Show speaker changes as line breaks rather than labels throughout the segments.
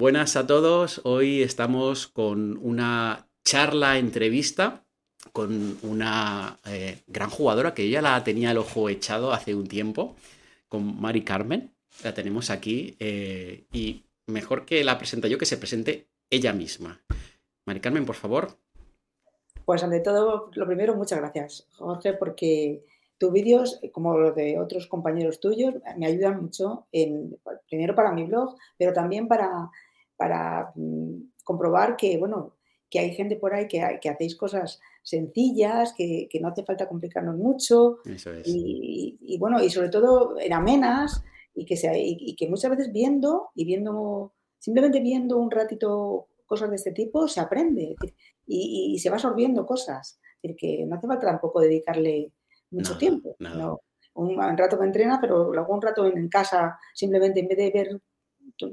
Buenas a todos. Hoy estamos con una charla entrevista con una eh, gran jugadora que ella la tenía el ojo echado hace un tiempo, con Mari Carmen. La tenemos aquí eh, y mejor que la presenta yo, que se presente ella misma. Mari Carmen, por favor.
Pues ante todo, lo primero, muchas gracias, Jorge, porque tus vídeos, como los de otros compañeros tuyos, me ayudan mucho, en, primero para mi blog, pero también para para mm, comprobar que, bueno, que hay gente por ahí que, que hacéis cosas sencillas, que, no hace falta complicarnos mucho. y, bueno, y sobre todo en amenas y que, se, y, que muchas veces viendo y viendo, simplemente viendo un ratito cosas de este tipo, se aprende y, se va absorbiendo cosas. Es decir, que no hace falta tampoco dedicarle mucho tiempo. un, rato que entrena, pero luego un rato en casa, simplemente en vez de ver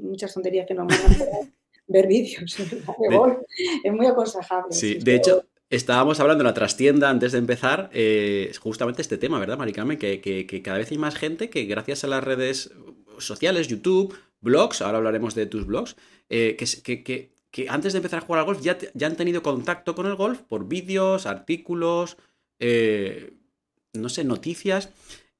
muchas tonterías que no me ver vídeos Es muy aconsejable.
Sí, de hecho, estábamos hablando en la trastienda antes de empezar, eh, justamente este tema, ¿verdad, Maricarmen? Que, que, cada vez hay más gente que gracias a las redes sociales, YouTube, blogs, ahora hablaremos de tus blogs, eh, que, que, antes de empezar a jugar al golf ya, ya han tenido contacto con el golf por vídeos, artículos, eh, no sé, noticias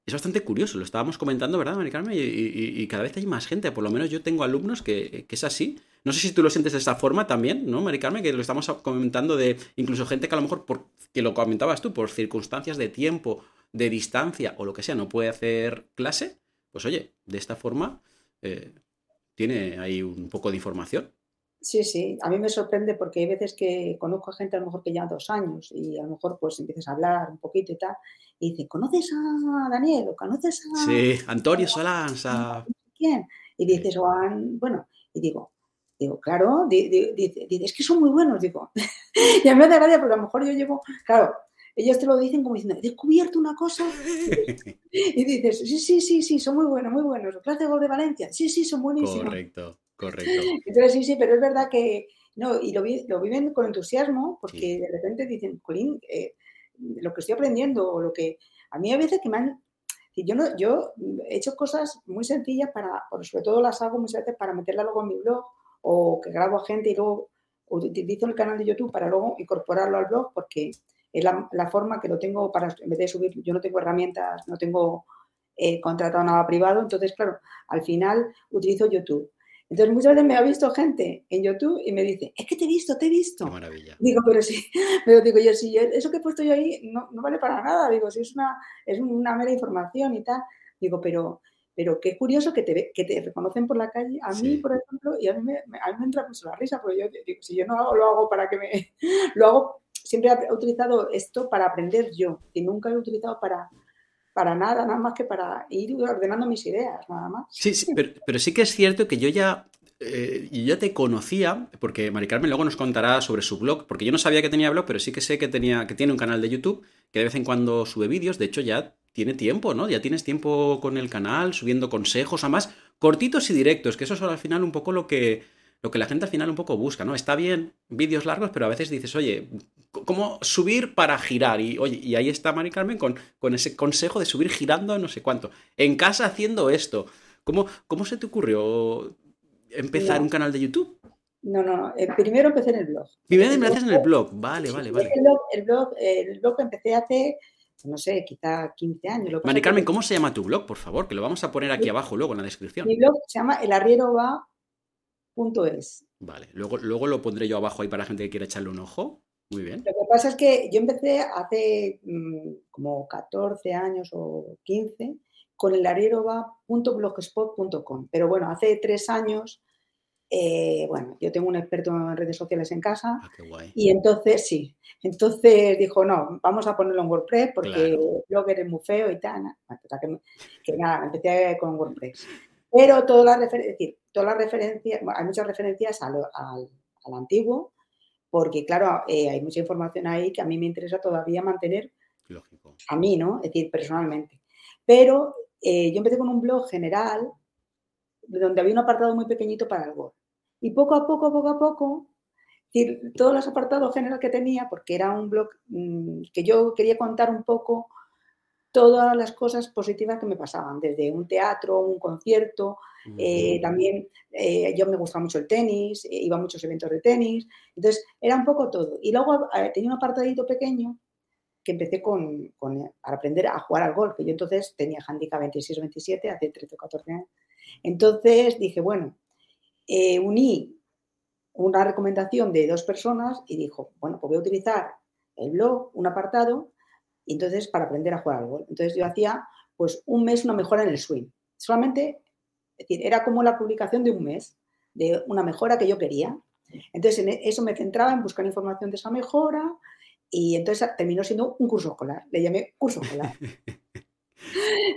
es bastante curioso, lo estábamos comentando, ¿verdad, Maricarmen? Y, y, cada vez hay más gente, por lo menos yo tengo alumnos que, es así. No sé si tú lo sientes de esta forma también, ¿no, Maricarmen? Que lo estamos comentando de incluso gente que a lo mejor, por, que lo comentabas tú, por circunstancias de tiempo, de distancia o lo que sea, no puede hacer clase, pues oye, de esta forma eh, tiene ahí un poco de información.
Sí, sí, a mí me sorprende porque hay veces que conozco a gente a lo mejor que ya dos años y a lo mejor pues empiezas a hablar un poquito y tal y dice, ¿conoces a Daniel o conoces a...
Sí, Antonio Solanza.
¿Quién? Y dices, bueno, y digo, digo, claro, dice, es que son muy buenos, digo. y a mí me da gracia porque a lo mejor yo llevo, claro, ellos te lo dicen como diciendo, he descubierto una cosa. y dices, sí, sí, sí, sí, son muy buenos, muy buenos. ¿Clase de gol de Valencia? Sí, sí, son buenísimos.
Correcto. Correcto.
Entonces, sí, sí, pero es verdad que, no, y lo, lo viven con entusiasmo, porque de repente dicen, Colín, eh, lo que estoy aprendiendo, o lo que, a mí a veces que me han, yo, no, yo he hecho cosas muy sencillas para, sobre todo las hago muchas veces para meterla luego en mi blog, o que grabo a gente y luego utilizo el canal de YouTube para luego incorporarlo al blog, porque es la, la forma que lo tengo para, en vez de subir, yo no tengo herramientas, no tengo eh, contratado nada privado, entonces, claro, al final utilizo YouTube. Entonces muchas veces me ha visto gente en YouTube y me dice, es que te he visto, te he visto.
Qué maravilla.
Digo, pero sí, pero digo yo, si eso que he puesto yo ahí no, no, vale para nada, digo, si es una, es una mera información y tal, digo, pero, pero qué curioso que te, que te reconocen por la calle. A mí, por ejemplo, y a mí, me, a mí me entra mucho la risa, porque yo digo, si yo no hago, lo hago para que me... Lo hago, siempre he utilizado esto para aprender yo, y nunca lo he utilizado para para nada, nada más que para ir ordenando mis ideas, nada más.
Sí, sí pero, sí que es cierto que yo ya, eh, ya te conocía, porque Mari Carmen luego nos contará sobre su blog, porque yo no sabía que tenía blog, pero sí que sé que, tenía, que tiene un canal de YouTube, que de vez en cuando sube vídeos, de hecho ya tiene tiempo, ¿no? Ya tienes tiempo con el canal, subiendo consejos, además cortitos y directos, que eso es al final un poco lo que lo que la gente al final un poco busca, ¿no? Está bien vídeos largos, pero a veces dices, oye, ¿cómo subir para girar? Y, oye, y ahí está Mari Carmen con, con ese consejo de subir girando no sé cuánto. En casa haciendo esto. ¿Cómo, cómo se te ocurrió empezar un canal de YouTube?
No, no, eh, primero empecé en el blog.
Primero empezaste en el blog, vale, vale, vale.
El blog, el blog, el blog empecé hace, no sé, quizá 15 años.
Mari Carmen, ¿cómo se llama tu blog, por favor? Que lo vamos a poner aquí abajo luego en la descripción.
Mi blog se llama El Arriero Va es.
Vale, luego, luego lo pondré yo abajo ahí para la gente que quiera echarle un ojo. Muy bien.
Lo que pasa es que yo empecé hace mm, como 14 años o 15 con el arieroba.blogspot.com. Pero bueno, hace tres años, eh, bueno, yo tengo un experto en redes sociales en casa.
Ah, qué guay.
Y entonces, sí, entonces dijo, no, vamos a ponerlo en WordPress porque el Blogger es muy feo y tal. Que, que nada, empecé con WordPress. Pero todas las referencias, decir, todas las referencias, hay muchas referencias al, antiguo, porque claro, eh, hay mucha información ahí que a mí me interesa todavía mantener.
Lógico.
A mí, ¿no? Es decir, personalmente. Pero eh, yo empecé con un blog general donde había un apartado muy pequeñito para el Word. Y poco a poco, poco a poco, decir, todos los apartados generales que tenía, porque era un blog mm, que yo quería contar un poco todas las cosas positivas que me pasaban, desde un teatro, un concierto, eh, también eh, yo me gustaba mucho el tenis, eh, iba a muchos eventos de tenis, entonces era un poco todo. Y luego tenía un apartadito pequeño que empecé con, con, para aprender a jugar al golf, que yo entonces tenía handicap 26 27, hace 13 o 14 años. Entonces dije, bueno, uní una recomendación de dos personas y dijo, bueno, pues voy a utilizar el blog, un apartado, y entonces para aprender a jugar al golf. Entonces yo hacía pues un mes una mejora en el swing. Solamente, es decir, era como la publicación de un mes, de una mejora que yo quería. Entonces en e, eso me centraba en buscar información de esa mejora y entonces terminó siendo un curso escolar. Le llamé curso escolar.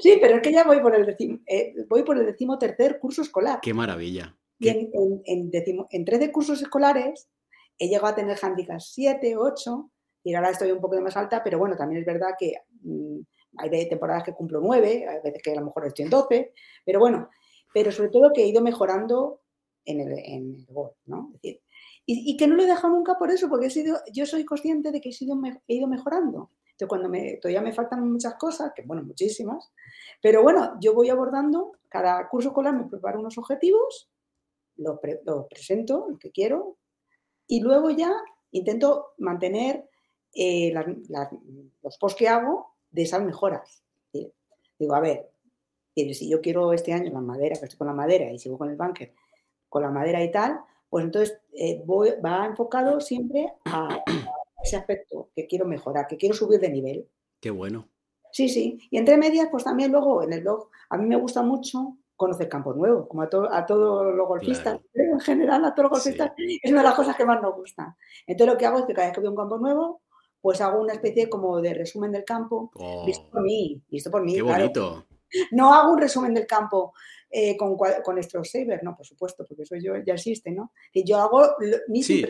Sí, pero es que ya voy por el, decimo, eh, voy por el decimotercer curso escolar.
¡Qué maravilla!
Y en, en, en, 13 cursos escolares he llegado a tener handicaps 7, 8 y ahora estoy un poco más alta, pero bueno, también es verdad que mm, hay temporadas que cumplo 9, hay veces que a lo mejor estoy en 12, pero bueno, pero sobre todo que he ido mejorando en el, en golf, ¿no? y, y, que no lo he dejado nunca por eso, porque he sido, yo soy consciente de que he, sido, he ido mejorando. Entonces, cuando me, todavía me faltan muchas cosas, que bueno, muchísimas, pero bueno, yo voy abordando, cada curso escolar me preparo unos objetivos lo, presento, el que quiero, y luego ya intento mantener eh, los posts que hago de esas mejoras. Digo, a ver, si yo quiero este año la madera, que estoy con la madera y sigo con el bunker, con la madera y tal, pues entonces eh, voy, va enfocado siempre a, ese aspecto que quiero mejorar, que quiero subir de nivel.
Qué bueno.
Sí, sí. Y entre medias, pues también luego en el blog, a mí me gusta mucho conocer campo nuevo, como a, a todos los golfistas, en general a todos los golfistas, es una de las cosas que más nos gusta. Entonces lo que hago es que cada vez que veo un campo nuevo, pues hago una especie como de resumen del campo, visto por mí, visto por mí.
Qué bonito.
No hago un resumen del campo eh, con, con estos Saber, no, por supuesto, porque eso yo, ya existe, ¿no? Y yo hago mis
Sí,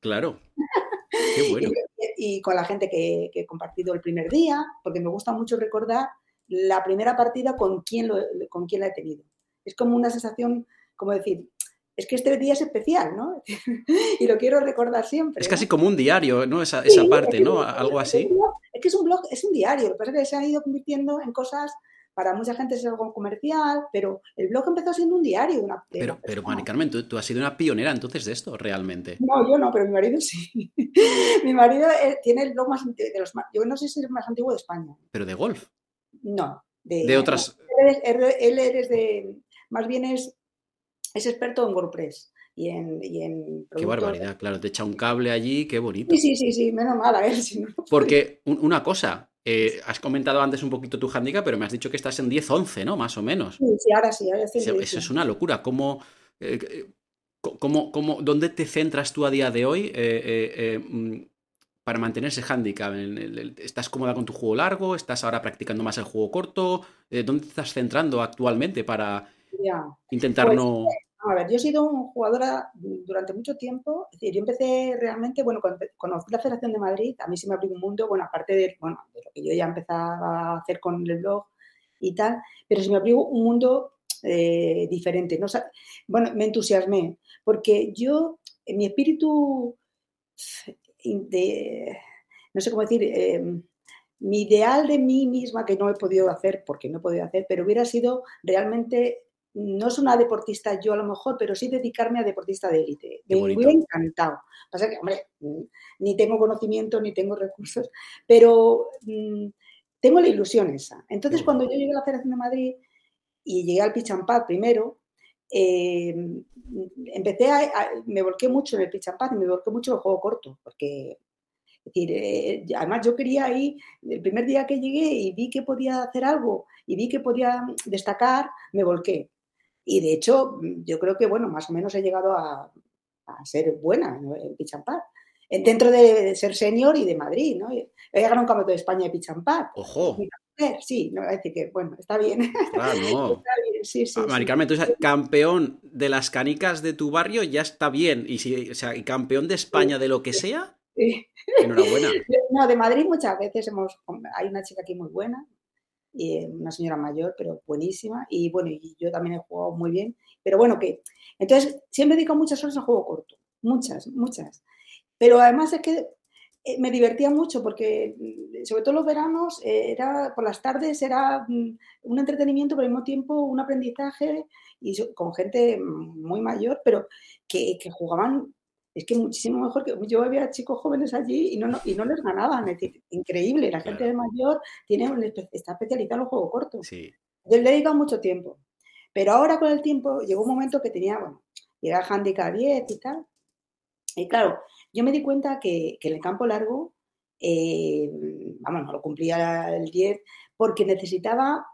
claro. Qué bueno.
y, con la gente que, que, he compartido el primer día, porque me gusta mucho recordar la primera partida con quién, lo, con quién la he tenido. Es como una sensación, como decir, es que este día es especial, ¿no? y lo quiero recordar siempre.
Es casi como un diario, ¿no? Esa, esa parte, ¿no? Algo así.
Es que es un blog, es un diario. Lo que pasa es que se ha ido convirtiendo en cosas, para mucha gente es algo comercial, pero el blog empezó siendo un diario. Una,
pero, pero Mari Carmen, ¿tú, tú, has sido una pionera entonces de esto, realmente.
No, yo no, pero mi marido sí. mi marido eh, tiene el blog más de los Yo no sé si es el más antiguo de España.
¿Pero de golf?
No.
De, otras.
él, es de. Más bien es, es experto en WordPress y en, y
Qué barbaridad, claro, te echa un cable allí, qué bonito.
Sí, sí, sí, sí menos mal a él.
Porque una cosa, eh, has comentado antes un poquito tu handicap, pero me has dicho que estás en 10-11, ¿no? Más o menos.
Sí, sí, ahora sí. Ahora
eso, es una locura. ¿Cómo, eh, cómo, cómo, ¿Dónde te centras tú a día de hoy? Eh, mm, para mantener ese handicap? ¿Estás cómoda con tu juego largo? ¿Estás ahora practicando más el juego corto? Eh, ¿Dónde te estás centrando actualmente para intentar
pues,
no...?
A ver, yo he sido jugadora durante mucho tiempo. Es decir, yo empecé realmente, bueno, cuando conocí la Federación de Madrid, a mí se me abrió un mundo, bueno, aparte de, bueno, lo que yo ya empezaba a hacer con el blog y tal, pero se me abrió un mundo eh, diferente. ¿no? bueno, me entusiasmé, porque yo, en mi espíritu de, no sé cómo decir, em, mi ideal de mí misma, que no he podido hacer, porque no he podido hacer, pero hubiera sido realmente, no es una deportista yo a lo mejor, pero sí dedicarme a deportista de élite. Me hubiera encantado. Pasa que, hombre, mm, ni tengo conocimiento, ni tengo recursos, pero mm, tengo la ilusión esa. Entonces, cuando yo llegué a la Federación de Madrid y llegué al pitch primero, eh, empecé a, me volqué mucho en el pitch and y me volqué mucho en el juego corto, porque decir, eh, además yo quería ir, el primer día que llegué y vi que podía hacer algo y vi que podía destacar, me volqué. Y de hecho, yo creo que, bueno, más o menos he llegado a, a ser buena en and Dentro de ser senior y de Madrid, ¿no? He ganado un campeonato de España de and
Ojo
sí, no decir que, bueno, está bien.
Ah, no. sí, sí. Ah, campeón de las canicas de tu barrio ya está bien. Y si, o sea, campeón de España de lo que sea, enhorabuena.
No, de Madrid muchas veces hemos, hay una chica aquí muy buena, eh, una señora mayor, pero buenísima. Y bueno, y yo también he jugado muy bien. Pero bueno, que, entonces, siempre dedico muchas horas al juego corto. Muchas, muchas. Pero además es que eh, me divertía mucho porque, mm, sobre todo los veranos, eh, era por las tardes era mm, un entretenimiento, pero al mismo tiempo un aprendizaje y con gente muy mayor, pero que, jugaban, es que muchísimo mejor que yo había chicos jóvenes allí y no, y no les ganaban, es decir, increíble, la gente mayor tiene está especializada en los juegos cortos. Sí. Yo le he dedicado mucho tiempo, pero ahora con el tiempo llegó un momento que tenía, bueno, era handicap 10 y tal, y claro, yo me di cuenta que, en el campo largo, eh, vamos, no lo cumplía el 10, porque necesitaba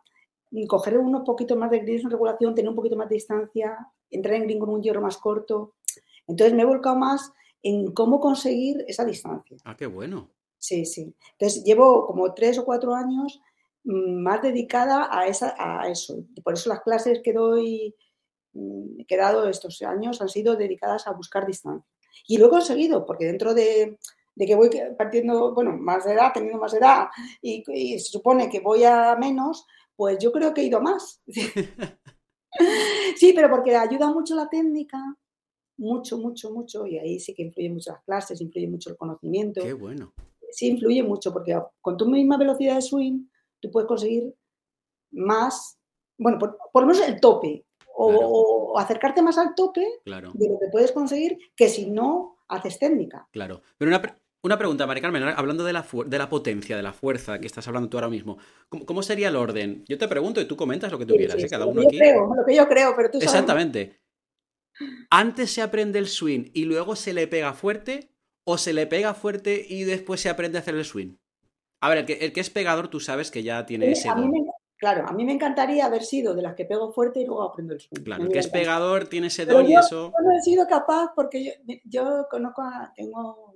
coger unos poquitos más de gris en regulación, tener un poquito más de distancia, entrar en green con un hierro más corto. Entonces me he volcado más en cómo conseguir esa distancia.
Ah, qué bueno.
Sí, sí. Entonces llevo como tres o cuatro años mm, más dedicada a, esa, a eso. Por eso las clases que doy, mm, que he dado estos años han sido dedicadas a buscar distancia. Y lo he conseguido, porque dentro de, que voy partiendo, bueno, más de edad, teniendo más edad, y, se supone que voy a menos, pues yo creo que he ido más. sí, pero porque ayuda mucho la técnica, mucho, mucho, mucho, y ahí sí que influye mucho las clases, influye mucho el conocimiento.
Qué bueno.
Sí, influye mucho, porque con tu misma velocidad de swing, tú puedes conseguir más, bueno, por, por lo menos el tope, o, acercarte más al tope de lo que puedes conseguir que si no haces técnica.
Claro. Pero una, una pregunta, Mari Carmen, hablando de la, de la potencia, de la fuerza que estás hablando tú ahora mismo, ¿cómo, sería el orden? Yo te pregunto y tú comentas lo que tú quieras, ¿eh? cada uno aquí.
Creo, lo que yo creo, pero tú
sabes. Exactamente. Antes se aprende el swing y luego se le pega fuerte, o se le pega fuerte y después se aprende a hacer el swing. A ver, el que, el que es pegador, tú sabes que ya tiene ese.
Claro, a mí me encantaría haber sido de las que pego fuerte y luego aprendo el swing.
Claro, que es pegador, tiene ese don y eso.
Yo no he sido capaz porque yo, conozco, a, tengo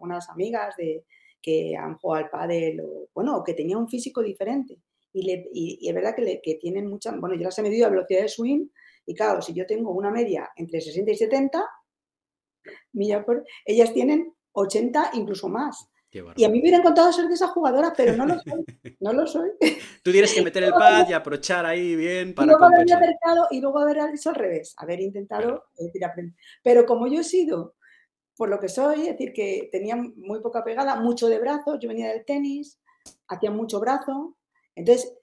unas amigas de, que han jugado al pádel o, bueno, que tenían un físico diferente. Y, le, y, es verdad que, que, tienen mucha, bueno, yo las he medido a velocidad de swing y claro, si yo tengo una media entre 60 y 70 millas por, ellas tienen 80 incluso más. Y a mí me hubiera encantado ser de esa jugadora, pero no lo soy. No lo soy.
Tú tienes que meter el pad y aprovechar ahí bien
para. Y luego haber acercado y luego haber hecho al revés, haber intentado. Pero como yo he sido, por lo que soy, es decir, que tenía muy poca pegada, mucho de brazo, yo venía del tenis, hacía mucho brazo. Entonces,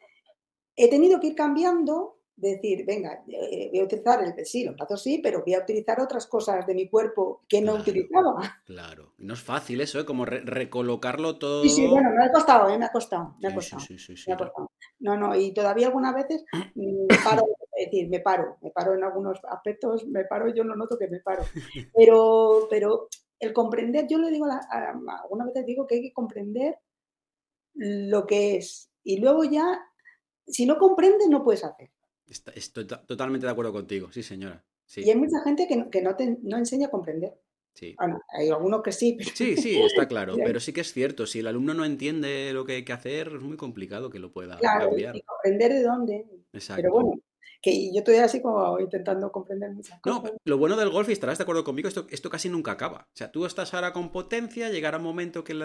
he tenido que ir cambiando decir, venga, eh, voy a utilizar el sí, los brazos sí, pero voy a utilizar otras cosas de mi cuerpo que no utilizaba.
Claro, no es fácil eso, ¿eh? como recolocarlo todo.
Sí, sí, bueno, me ha costado, ¿eh? me ha costado, me ha costado. Sí, sí, me ha costado. No, no, y todavía algunas veces me paro, es decir, me paro, me paro en algunos aspectos, me paro, yo no noto que me paro. Pero, pero el comprender, yo le digo, a, algunas veces digo que hay que comprender lo que es. Y luego ya, si no comprendes, no puedes hacer.
Estoy totalmente de acuerdo contigo, sí, señora.
Y hay mucha gente que no, que no, te, no enseña a comprender. Sí. Bueno, hay algunos que sí.
Sí, sí, está claro. pero sí que es cierto. Si el alumno no entiende lo que hay que hacer, es muy complicado que lo pueda
claro, cambiar. Y comprender de dónde. Exacto. Pero bueno, que yo estoy así como intentando comprender muchas cosas.
No, lo bueno del golf, y estarás de acuerdo conmigo, esto, esto casi nunca acaba. O sea, tú estás ahora con potencia, llegará un momento que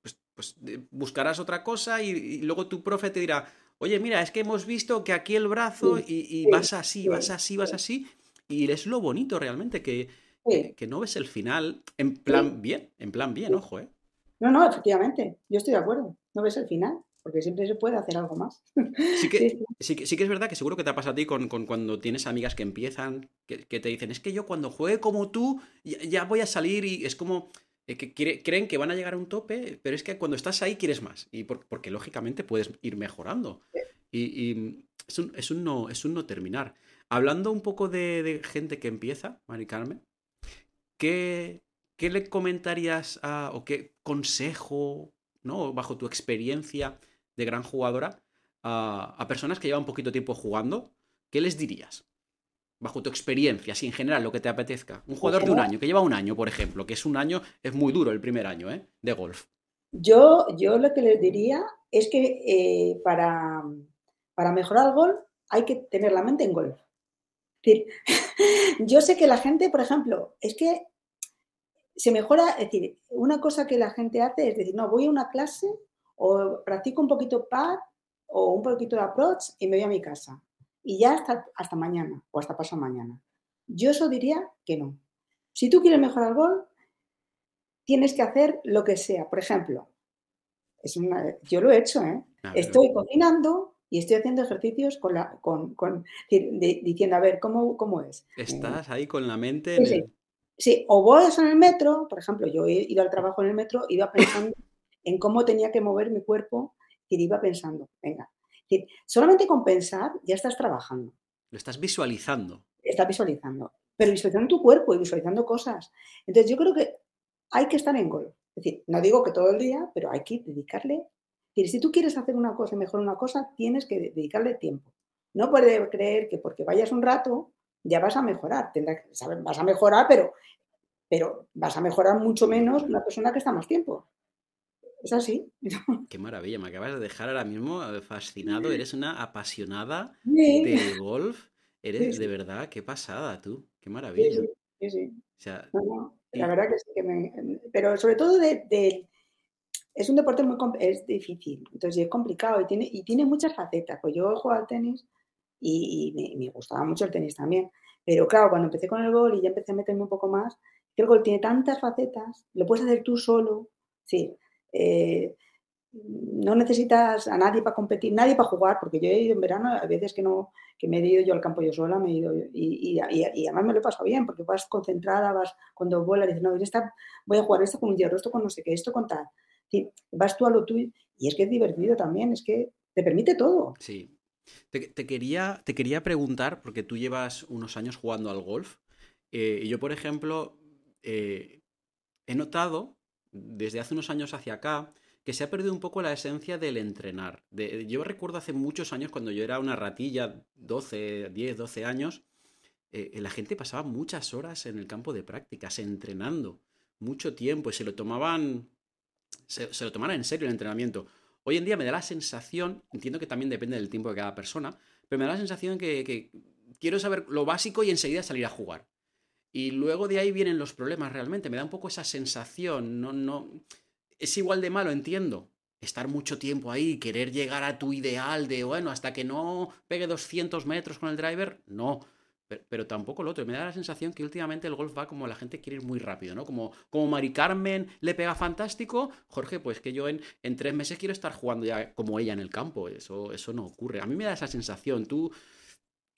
pues, pues, buscarás otra cosa y, luego tu profe te dirá, oye, mira, es que hemos visto que aquí el brazo y, vas así, vas así, vas así. Y es lo bonito realmente, que, que, no ves el final en plan bien, en plan bien, ojo, ¿eh?
No, no, efectivamente, yo estoy de acuerdo, no ves el final porque siempre se puede hacer algo más.
Sí que, sí, sí que es verdad que seguro que te ha pasado a ti con, cuando tienes amigas que empiezan, que, te dicen, es que yo cuando juegue como tú ya, voy a salir y es como que creen que van a llegar a un tope, pero es que cuando estás ahí quieres más, y porque lógicamente puedes ir mejorando. Y, es, un, es, un no, es un no terminar. Hablando un poco de, gente que empieza, Mari Carmen, ¿qué, ¿qué le comentarías a, o qué consejo, ¿no? bajo tu experiencia, de gran jugadora a, personas que llevan poquito tiempo jugando, ¿qué les dirías? Bajo tu experiencia, así en general, lo que te apetezca. Un jugador de un año, que lleva un año, por ejemplo, que es un año, es muy duro el primer año ¿eh? de golf.
Yo, yo lo que les diría es que eh, para, para mejorar el golf hay que tener la mente en golf. yo sé que la gente, por ejemplo, es que se mejora, es decir, una cosa que la gente hace es decir, no, voy a una clase o practico un poquito pad o un poquito de approach y me voy a mi casa. Y ya hasta, hasta mañana o hasta pasado mañana. Yo eso diría que no. Si tú quieres mejorar el gol, tienes que hacer lo que sea. Por ejemplo, es yo lo he hecho, ¿eh? Estoy cocinando y estoy haciendo ejercicios con la, con, diciendo, a ver, ¿cómo, cómo es?
Estás ahí con la mente.
Sí, sí. o voy en el metro, por ejemplo, yo he ido al trabajo en el metro, iba pensando en cómo tenía que mover mi cuerpo y iba pensando, venga, solamente con pensar ya estás trabajando.
Lo estás visualizando.
Estás visualizando, pero visualizando tu cuerpo y visualizando cosas. Entonces yo creo que hay que estar en golf. Es decir, no digo que todo el día, pero hay que dedicarle. si tú quieres hacer una cosa y mejor una cosa, tienes que dedicarle tiempo. No puedes creer que porque vayas un rato ya vas a mejorar. Tendrás, vas a mejorar, pero, pero vas a mejorar mucho menos una persona que está más tiempo. Es así.
Qué maravilla, me acabas de dejar ahora mismo eh, fascinado. Eres una apasionada de golf. Eres de verdad, qué pasada tú. Qué maravilla.
Sí, sí. la verdad que sí que me. Pero sobre todo de, es un deporte muy es difícil, entonces es complicado y tiene, y tiene muchas facetas. Pues yo juego al tenis y, me, gustaba mucho el tenis también. Pero claro, cuando empecé con el gol y ya empecé a meterme un poco más, el gol tiene tantas facetas, lo puedes hacer tú solo. Sí, eh, no necesitas a nadie para competir, nadie para jugar, porque yo he ido en verano, a veces que no, que me he ido yo al campo yo sola, me he ido, y, además me lo he pasado bien, porque vas concentrada, vas cuando vuelas, dices, no, esta, voy a jugar esto con un hierro, esto con no sé qué, esto con tal. vas tú a lo tuyo, y es que es divertido también, es que te permite todo.
Sí. Te, quería, te quería preguntar, porque tú llevas unos años jugando al golf, eh, y yo, por ejemplo, eh, he notado desde hace unos años hacia acá que se ha perdido un poco la esencia del entrenar. yo recuerdo hace muchos años cuando yo era una ratilla, 12, 10, 12 años, eh, la gente pasaba muchas horas en el campo de prácticas entrenando, mucho tiempo y se lo tomaban, se, lo tomaban en serio el entrenamiento. Hoy en día me da la sensación, entiendo que también depende del tiempo de cada persona, pero me da la sensación que quiero saber lo básico y enseguida salir a jugar. Y luego de ahí vienen los problemas realmente. Me da un poco esa sensación. No, no. Es igual de malo, entiendo. Estar mucho tiempo ahí, querer llegar a tu ideal de, bueno, hasta que no pegue 200 metros con el driver, no. Pero, tampoco lo otro. Me da la sensación que últimamente el golf va como la gente quiere ir muy rápido, ¿no? Como, como Mari Carmen le pega fantástico, Jorge, pues que yo en, en tres meses quiero estar jugando ya como ella en el campo. Eso, eso no ocurre. A mí me da esa sensación. Tú,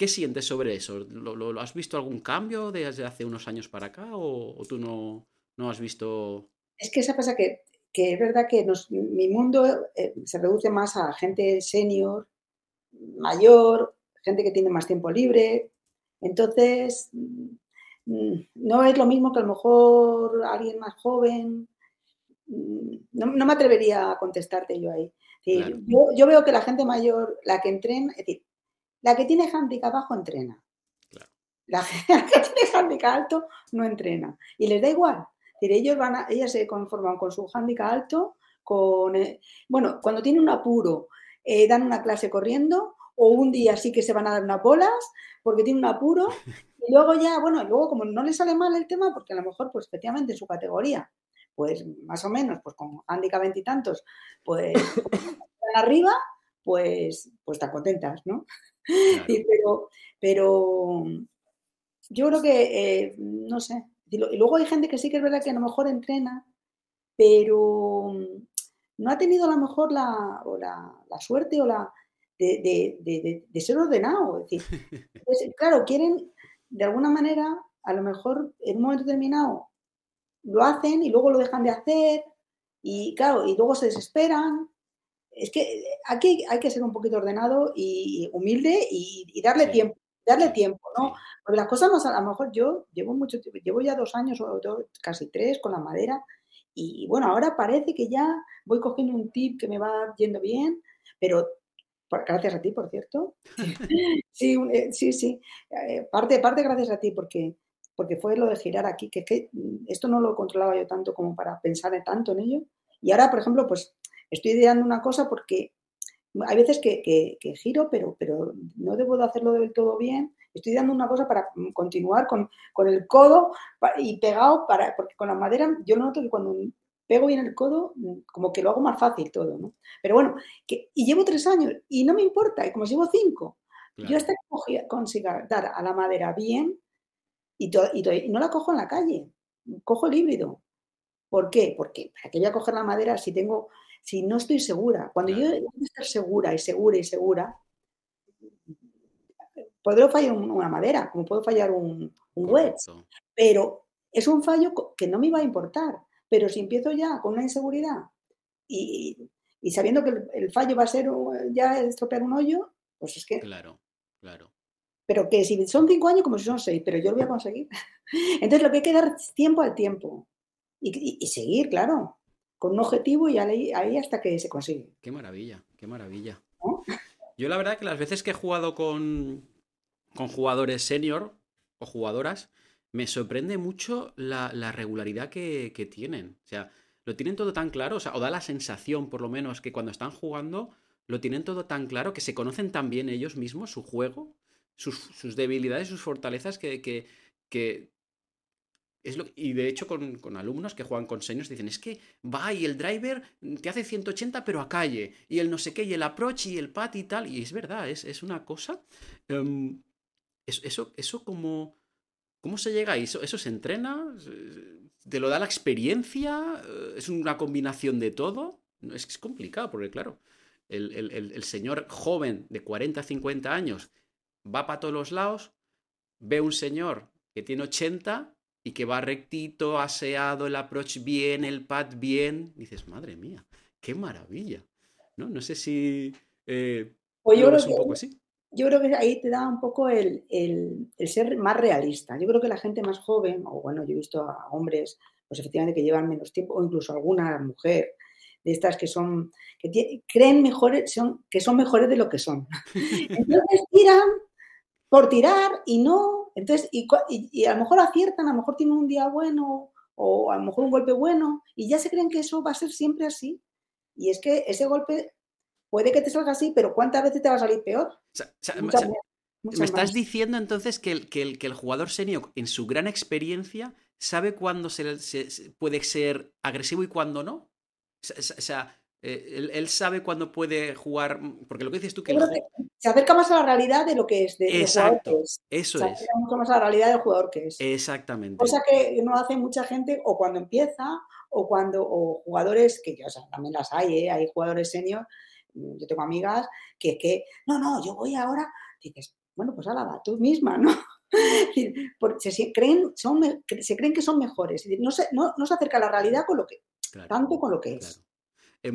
¿Qué sientes sobre eso? ¿Lo, has visto algún cambio desde hace unos años para acá o, tú no, no, has visto...?
Es que esa pasa que, que es verdad que mi mundo eh, se reduce más a gente senior, mayor, gente que tiene más tiempo libre. Entonces, mm, no es lo mismo que a lo mejor alguien más joven. Mm, no, me atrevería a contestarte yo ahí. yo, yo, veo que la gente mayor, la que es decir, la que tiene handicap bajo entrena. La, que tiene handicap alto no entrena. Y les da igual. ellos van a, ellas se conforman con su handicap alto, con, eh, bueno, cuando tienen un apuro, eh, dan una clase corriendo, o un día sí que se van a dar unas bolas porque tienen un apuro, y luego ya, bueno, luego como no les sale mal el tema, porque a lo mejor, pues efectivamente, su categoría, pues más o menos, pues con handicap veintitantos, pues arriba, pues, pues están contentas, ¿no? pero, pero yo creo que, eh, no sé, y luego hay gente que sí que es verdad que a lo mejor entrena, pero no ha tenido a lo mejor la, la, suerte o la de, ser ordenado. Es decir, pues, claro, quieren de alguna manera, a lo mejor en un momento determinado lo hacen y luego lo dejan de hacer y claro, y luego se desesperan es que aquí hay que ser un poquito ordenado y humilde y, darle tiempo, darle tiempo, ¿no? Porque las cosas no, a lo mejor yo llevo mucho tiempo, llevo ya dos años o casi tres con la madera y bueno, ahora parece que ya voy cogiendo un tip que me va yendo bien, pero gracias a ti, por cierto. sí, eh, sí, sí. Eh, parte, parte gracias a ti porque porque fue lo de girar aquí, que, que esto no lo controlaba yo tanto como para pensar tanto en ello. Y ahora, por ejemplo, pues estoy ideando una cosa porque hay veces que, giro, pero, pero no debo de hacerlo del todo bien. Estoy dando una cosa para continuar con, el codo y pegado, para, porque con la madera yo noto que cuando pego bien el codo, como que lo hago más fácil todo, ¿no? Pero bueno, que, y llevo tres años y no me importa, y como si llevo cinco, yo hasta que consiga dar a la madera bien y, y, no la cojo en la calle, cojo el híbrido. ¿Por qué? Porque para que voy a coger la madera si tengo, si no estoy segura. Cuando yo tengo estar segura y segura y segura, podré fallar una madera, como puedo fallar un, un pero es un fallo que no me iba a importar. Pero si empiezo ya con una inseguridad y, sabiendo que el, fallo va a ser ya estropear un hoyo, pues es que...
Claro, claro.
Pero que si son cinco años, como si son seis, pero yo lo voy a conseguir. Entonces lo que hay que dar tiempo al tiempo y, seguir, claro, con un objetivo y ahí, ahí, hasta que se consigue.
Qué maravilla, qué maravilla. Yo la verdad que las veces que he jugado con, con jugadores senior o jugadoras, me sorprende mucho la, regularidad que, tienen. O sea, lo tienen todo tan claro, o, sea, o da la sensación, por lo menos, que cuando están jugando, lo tienen todo tan claro, que se conocen tan bien ellos mismos, su juego, sus, debilidades, sus fortalezas, que, que, es lo, y de hecho con, alumnos que juegan con seniors dicen, es que va y el driver te hace 180 pero a calle, y el no sé qué, y el approach y el pat y tal, y es verdad, es, es una cosa... Em, eso, eso como... ¿Cómo se llega ahí? ¿Eso, ¿Eso se entrena? ¿Te lo da la experiencia? ¿Es una combinación de todo? Es es complicado, porque claro, el, señor joven de 40, 50 años va para todos los lados, ve un señor que tiene 80 y que va rectito, aseado, el approach bien, el pad bien. dices, madre mía, qué maravilla. No, no sé si... Eh,
pues yo un poco así yo creo que ahí te da un poco el, ser más realista. Yo creo que la gente más joven, o bueno, yo he visto a hombres, pues efectivamente que llevan menos tiempo, o incluso alguna mujer de estas que son, que creen mejores, son, que son mejores de lo que son. Entonces tiran por tirar y no, entonces, y, y, a lo mejor aciertan, a lo mejor tienen un día bueno, o a lo mejor un golpe bueno, y ya se creen que eso va a ser siempre así. Y es que ese golpe puede que te salga así, pero ¿cuántas veces te va a salir peor?
me estás diciendo entonces que el, que, el, jugador senior, en su gran experiencia, sabe cuándo se, puede ser agresivo y cuándo no. O sea, eh, él, sabe cuándo puede jugar. Porque lo que dices tú que.
se acerca más a la realidad de lo que es. De,
Exacto, eso
se acerca mucho más a la realidad del jugador que es.
Exactamente.
Cosa que no hace mucha gente o cuando empieza o cuando. O jugadores que, o sea, también las hay, ¿eh? hay jugadores senior yo tengo amigas que es que, no, no, yo voy ahora, dices, bueno, pues ala, tú misma, ¿no? Porque se creen, son, se creen que son mejores, no se, no, no se acerca a la realidad con lo que, tanto con lo que es.
Eh,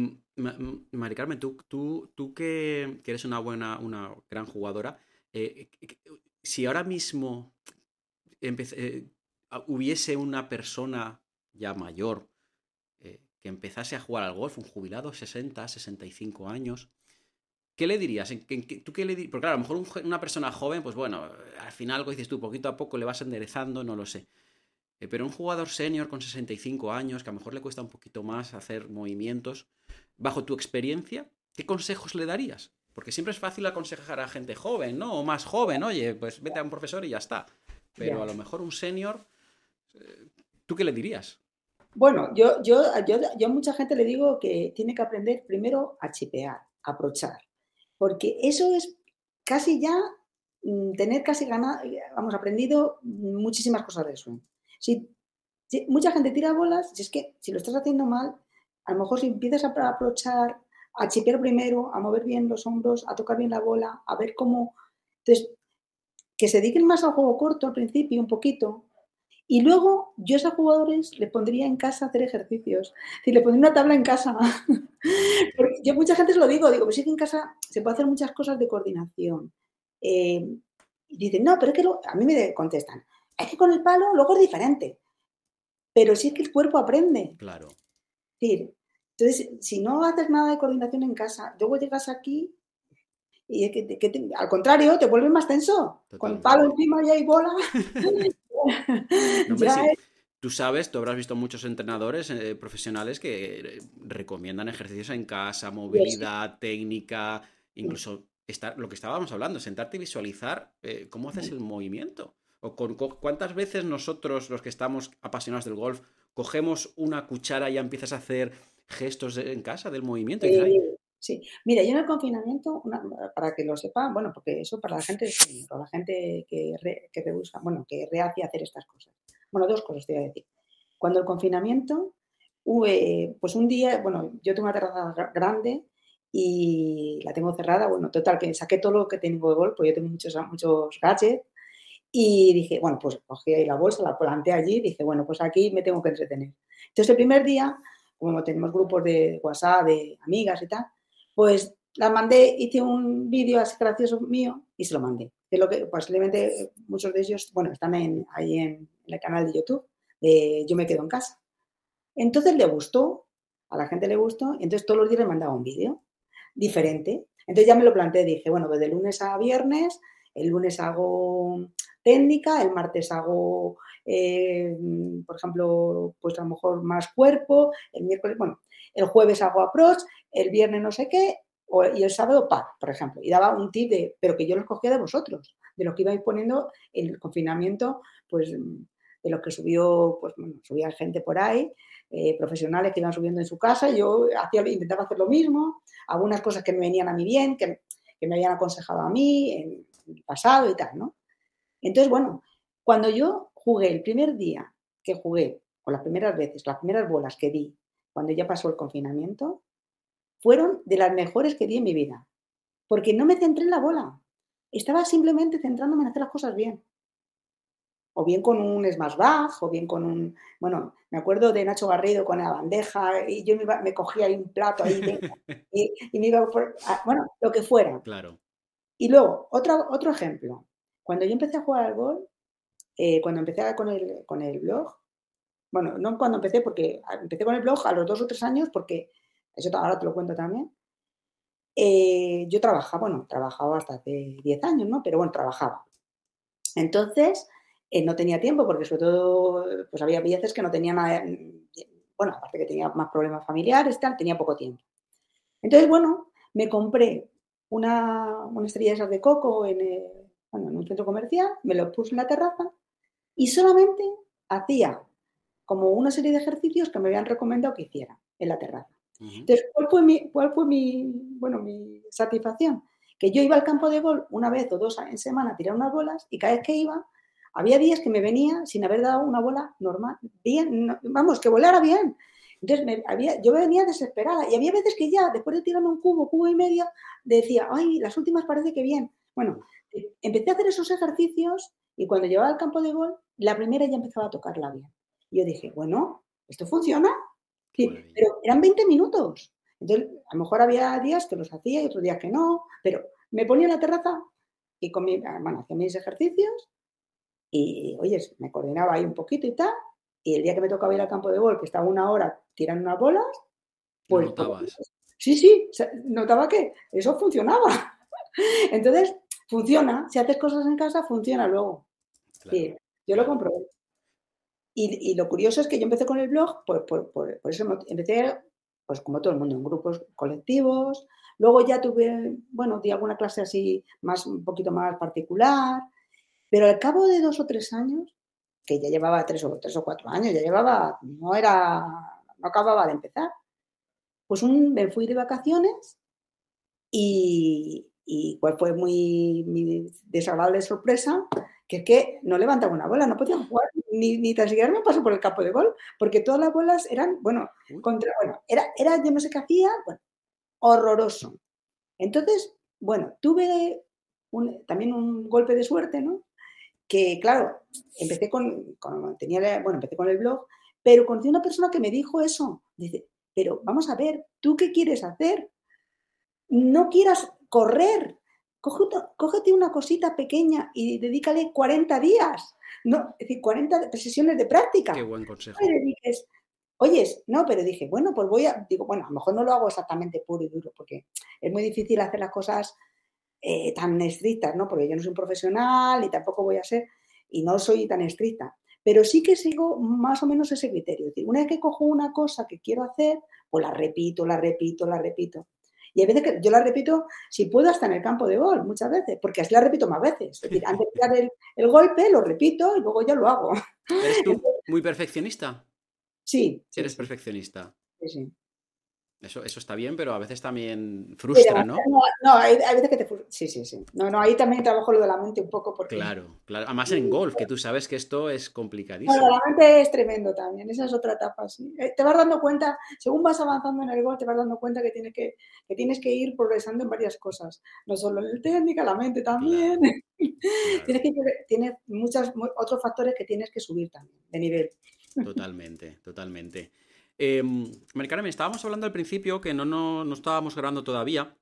Mari Carmen, tú, tú, tú que, eres una buena, una gran jugadora, eh, si ahora mismo eh, hubiese una persona ya mayor que empezase a jugar al golf, un jubilado, 60, 65 años, ¿qué le dirías? ¿Tú qué le Porque claro, a lo mejor una persona joven, pues bueno, al final, como dices tú, poquito a poco le vas enderezando, no lo sé. Eh, pero un jugador senior con 65 años, que a lo mejor le cuesta un poquito más hacer movimientos, bajo tu experiencia, ¿qué consejos le darías? Porque siempre es fácil aconsejar a gente joven, ¿no? O más joven, oye, pues vete a un profesor y ya está. Pero a lo mejor un senior, eh, ¿tú qué le dirías?
Bueno, yo, yo, yo, yo a mucha gente le digo que tiene que aprender primero a chipear, a aprochar, porque eso es casi ya mm, tener casi ganado, vamos, aprendido muchísimas cosas de eso. Si, mucha gente tira bolas, si es que si lo estás haciendo mal, a lo mejor si empiezas a aprochar, a chipear primero, a mover bien los hombros, a tocar bien la bola, a ver cómo... Entonces, que se dediquen más al juego corto al principio, un poquito, y luego yo a esos jugadores les pondría en casa hacer ejercicios. Si le pondría una tabla en casa. yo mucha gente se lo digo, digo, pues sí que en casa se puede hacer muchas cosas de coordinación. Eh, y dicen, no, pero es que a mí me contestan, es que con el palo luego es diferente. Pero sí es que el cuerpo aprende.
Claro.
entonces, si no haces nada de coordinación en casa, luego llegas aquí y que, al contrario, te vuelves más tenso. Con el palo encima y hay bola.
Tú sabes, tú habrás visto muchos entrenadores eh, profesionales que eh, recomiendan ejercicios en casa, movilidad, técnica, incluso estar, lo que estábamos hablando, sentarte y visualizar eh, cómo haces el movimiento. O con, cuántas veces nosotros, los que estamos apasionados del golf, cogemos una cuchara y ya empiezas a hacer gestos en casa del movimiento.
Sí, mira, yo en el confinamiento, para que lo sepan, bueno, porque eso para la gente, para la gente que, re, que bueno, que rehace hacer estas cosas. Bueno, dos cosas te voy a decir. Cuando el confinamiento, pues un día, bueno, yo tengo una terraza grande y la tengo cerrada, bueno, total, que saqué todo lo que tengo de golf, pues yo tengo muchos, muchos gadgets y dije, bueno, pues cogí ahí la bolsa, la planté allí dije, bueno, pues aquí me tengo que entretener. Entonces el primer día, como tenemos grupos de WhatsApp, de amigas y tal, pues la mandé, hice un vídeo así gracioso mío y se lo mandé. De lo que posiblemente muchos de ellos, bueno, están ahí en, el canal de YouTube Yo me quedo en casa. Entonces le gustó, a la gente le gustó, y entonces todos los días le mandaba un vídeo diferente. Entonces ya me lo planteé, dije, bueno, pues de lunes a viernes, el lunes hago técnica, el martes hago, eh, por ejemplo, pues a lo mejor más cuerpo, el miércoles, bueno, el jueves hago approach, el viernes no sé qué, y el sábado PAC, por ejemplo. Y daba un tip de, pero que yo los cogía de vosotros, de lo que ibais poniendo en el confinamiento, pues de lo que subió, pues bueno, subía gente por ahí, eh, profesionales que iban subiendo en su casa, yo intentaba hacer lo mismo, algunas cosas que me venían a mí bien, que, que me habían aconsejado a mí en el pasado y tal, ¿no? Entonces, bueno, cuando yo jugué el primer día que jugué, o las primeras veces, las primeras bolas que di, cuando ya pasó el confinamiento, fueron de las mejores que di en mi vida. Porque no me centré en la bola. Estaba simplemente centrándome en hacer las cosas bien. O bien con un smash bajo, o bien con un... Bueno, me acuerdo de Nacho Garrido con la bandeja y yo me, cogía ahí un plato ahí y, me iba por... Bueno, lo que fuera.
Claro.
Y luego, otro, otro ejemplo. Cuando yo empecé a jugar al gol, eh, cuando empecé con el, con el blog, bueno, no cuando empecé, porque empecé con el blog a los dos o tres años, porque eso ahora te lo cuento también. Eh, yo trabajaba, bueno, trabajaba hasta hace 10 años, ¿no? Pero bueno, trabajaba. Entonces, eh, no tenía tiempo porque sobre todo, pues había veces que no tenía nada, bueno, aparte que tenía más problemas familiares, tal, tenía poco tiempo. Entonces, bueno, me compré una, una estrella de esas de coco en, bueno, en un centro comercial, me lo puse en la terraza y solamente hacía como una serie de ejercicios que me habían recomendado que hiciera en la terraza. Entonces, ¿cuál fue, mi, ¿cuál fue mi, bueno, mi satisfacción? Que yo iba al campo de gol una vez o dos en semana a tirar unas bolas y cada vez que iba, había días que me venía sin haber dado una bola normal, bien, vamos, que volara bien. Entonces, me, había, yo venía desesperada y había veces que ya, después de tirarme un cubo, cubo y medio, decía, ay, las últimas parece que bien. Bueno, empecé a hacer esos ejercicios y cuando llevaba al campo de gol, la primera ya empezaba a tocarla bien. Y yo dije, bueno, ¿esto funciona? pero eran 20 minutos. Entonces, a lo mejor había días que los hacía y otros días que no, pero me ponía en la terraza y con mi, bueno, hacía mis ejercicios y, oye, me coordinaba ahí un poquito y tal. Y el día que me tocaba ir al campo de gol, que estaba una hora tirando unas bolas, pues... Notabas. Sí, sí, notaba que eso funcionaba. Entonces, funciona. Si haces cosas en casa, funciona luego. Sí, yo lo comprobé. Y, lo curioso es que yo empecé con el blog, por, por, eso empecé, pues como todo el mundo, en grupos colectivos. Luego ya tuve, bueno, di alguna clase así, más, un poquito más particular. Pero al cabo de dos o tres años, que ya llevaba tres o, tres o cuatro años, ya llevaba, no era, no acababa de empezar, pues un, me fui de vacaciones y, y pues fue muy, muy desagradable sorpresa que es que no levantaba una bola, no podía jugar, ni, ni tan siquiera me pasó por el campo de gol, porque todas las bolas eran, bueno, contra, bueno, era, era, yo no sé qué hacía, bueno, horroroso. Entonces, bueno, tuve también un golpe de suerte, ¿no? Que, claro, empecé con, tenía, bueno, empecé con el blog, pero conocí una persona que me dijo eso, dice, pero vamos a ver, ¿tú qué quieres hacer? No quieras correr, cógete una cosita pequeña y dedícale 40 días, no, es decir, 40 sesiones de práctica.
Qué buen consejo.
oyes, no, pero dije, bueno, pues voy a, digo, bueno, a lo mejor no lo hago exactamente puro y duro, porque es muy difícil hacer las cosas eh, tan estrictas, ¿no? Porque yo no soy un profesional y tampoco voy a ser, y no soy tan estricta. Pero sí que sigo más o menos ese criterio. Es decir, una vez que cojo una cosa que quiero hacer, pues la repito, la repito, la repito. Y hay veces que yo la repito, si puedo, hasta en el campo de gol, muchas veces, porque así la repito más veces. Es decir, antes de dar el, golpe, lo repito y luego ya lo hago.
¿Eres tú muy perfeccionista?
Sí.
Eres perfeccionista.
Sí, sí.
Eso, eso está bien, pero a veces también frustra, ¿no?
No, hay, veces que te frustra. Sí, sí, sí. No, no, ahí también trabajo lo de la mente un poco porque...
Claro, claro. Además en golf, que tú sabes que esto es complicadísimo.
No, la mente es tremendo también. Esa es otra etapa, sí. Eh, te vas dando cuenta, según vas avanzando en el golf, te vas dando cuenta que tienes que, que tienes que ir progresando en varias cosas. No solo en el técnica, la mente también. tienes que, tienes muchos otros factores que tienes que subir también de nivel.
Totalmente, totalmente. Eh, estábamos hablando al principio que no, no, estábamos grabando todavía,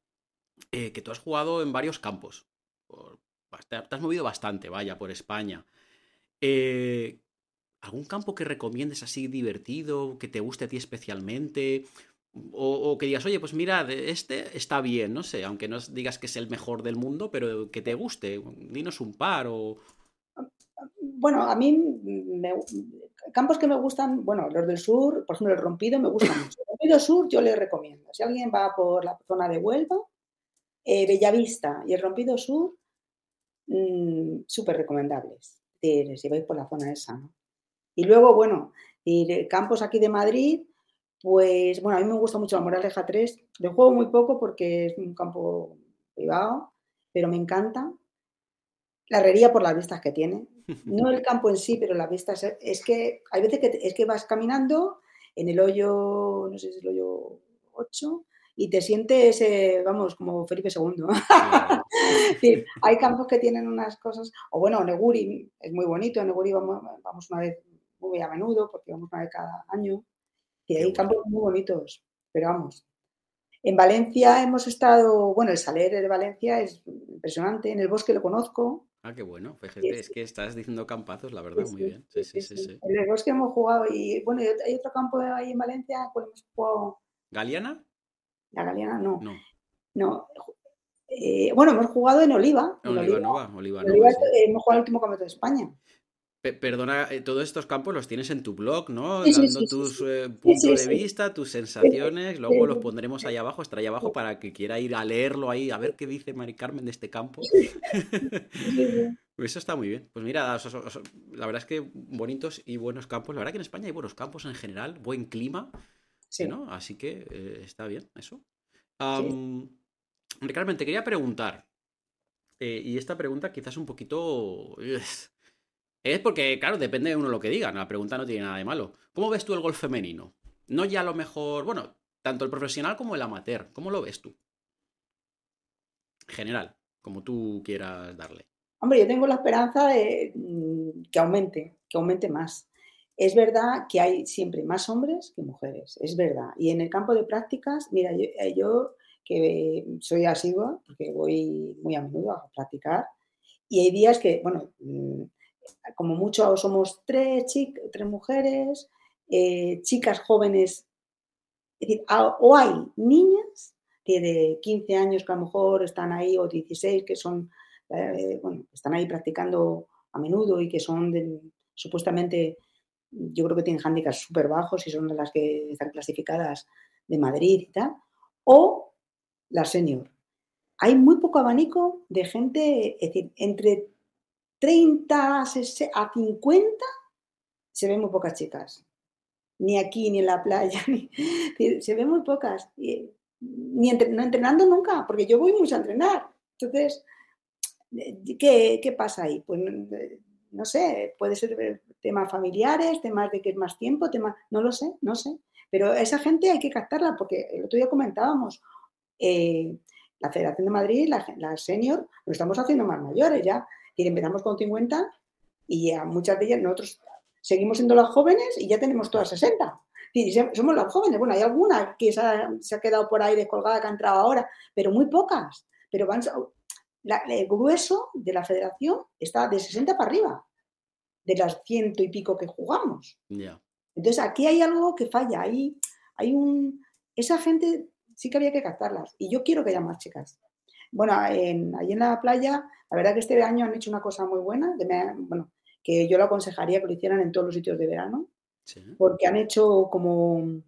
eh, que tú has jugado en varios campos. te has movido bastante, vaya, por España. Eh, ¿Algún campo que recomiendes así divertido, que te guste a ti especialmente? O, que digas, oye, pues mira, este está bien, no sé, aunque no digas que es el mejor del mundo, pero que te guste, dinos un par o...
Bueno, a mí me, campos que me gustan, bueno, los del sur, por ejemplo, el rompido me gusta mucho. El rompido sur yo le recomiendo. Si alguien va por la zona de Huelva, eh, Bellavista y el rompido sur, mm, súper recomendables. Si vais por la zona esa, ¿no? Y luego, bueno, y campos aquí de Madrid, pues bueno, a mí me gusta mucho la Moraleja 3. Le juego muy poco porque es un campo privado, pero me encanta. La herrería por las vistas que tiene. No el campo en sí, pero las vistas. Es que hay veces que es que vas caminando en el hoyo, no sé si es el hoyo 8, y te sientes, eh, vamos, como Felipe II. hay campos que tienen unas cosas, o bueno, Neguri es muy bonito, en Neguri vamos, vamos una vez muy a menudo, porque vamos una vez cada año, y hay campos muy bonitos, pero vamos. En Valencia hemos estado, bueno, el Saler de Valencia es impresionante, en el bosque lo conozco,
Ah, qué bueno. Fíjate, es que estás diciendo campazos, la verdad, muy bien. Sí, sí, sí,
En el bosque hemos jugado y bueno, hay otro campo ahí en Valencia, pues hemos jugado.
¿Galeana?
La Galeana no. No. no. Eh, bueno, hemos jugado en Oliva.
En Oliva, Nova. Oliva,
hemos jugado el último campeonato de España
perdona, eh, todos estos campos los tienes en tu blog, ¿no? Dando tus eh, puntos de vista, tus sensaciones, luego los pondremos ahí abajo, estará ahí abajo para que quiera ir a leerlo ahí, a ver qué dice Mari Carmen de este campo. Eso está muy bien. Pues mira, la verdad es que bonitos y buenos campos. La verdad que en España hay buenos campos en general, buen clima, ¿no? Así que eh, está bien eso. Mari Carmen, te quería preguntar, y esta pregunta quizás un poquito... Es porque, claro, depende de uno lo que diga. La pregunta no tiene nada de malo. ¿Cómo ves tú el golf femenino? No ya lo mejor, bueno, tanto el profesional como el amateur. ¿Cómo lo ves tú? General, como tú quieras darle.
Hombre, yo tengo la esperanza de mm, que aumente, que aumente más. Es verdad que hay siempre más hombres que mujeres, es verdad. Y en el campo de prácticas, mira, yo, eh, yo que soy asidua, porque voy muy a menudo a practicar, y hay días que, bueno, mm, como mucho somos tres, tres mujeres, eh, chicas jóvenes, o hay niñas de 15 años que a lo mejor están ahí, o 16 que son, eh, bueno, están ahí practicando a menudo y que son supuestamente, yo creo que tienen handicaps súper bajos y son de las que están clasificadas de Madrid y tal, o la senior. Hay muy poco abanico de gente, es decir, entre 30 a 50 se ven muy pocas chicas. Ni aquí, ni en la playa. se ven muy pocas. Ni no entrenando nunca, porque yo voy mucho a entrenar. Entonces, ¿qué, qué pasa ahí? Pues no sé, puede ser temas familiares, temas de que es más tiempo, temas, no lo sé, no sé. Pero esa gente hay que captarla, porque el otro día comentábamos, eh, la Federación de Madrid, la, la senior, lo estamos haciendo más mayores ya. Y empezamos con 50 y a muchas de ellas nosotros seguimos siendo las jóvenes y ya tenemos todas 60. Y somos las jóvenes. Bueno, hay alguna que se ha, quedado por ahí descolgada, que ha entrado ahora, pero muy pocas. Pero van, el grueso de la federación está de 60 para arriba, de las ciento y pico que jugamos. Entonces aquí hay algo que falla. Ahí hay un. Esa gente sí que había que captarlas. Y yo quiero que haya más chicas. Bueno, en, ahí en la playa, la verdad que este año han hecho una cosa muy buena, que bueno, que yo lo aconsejaría que lo hicieran en todos los sitios de verano, porque han hecho como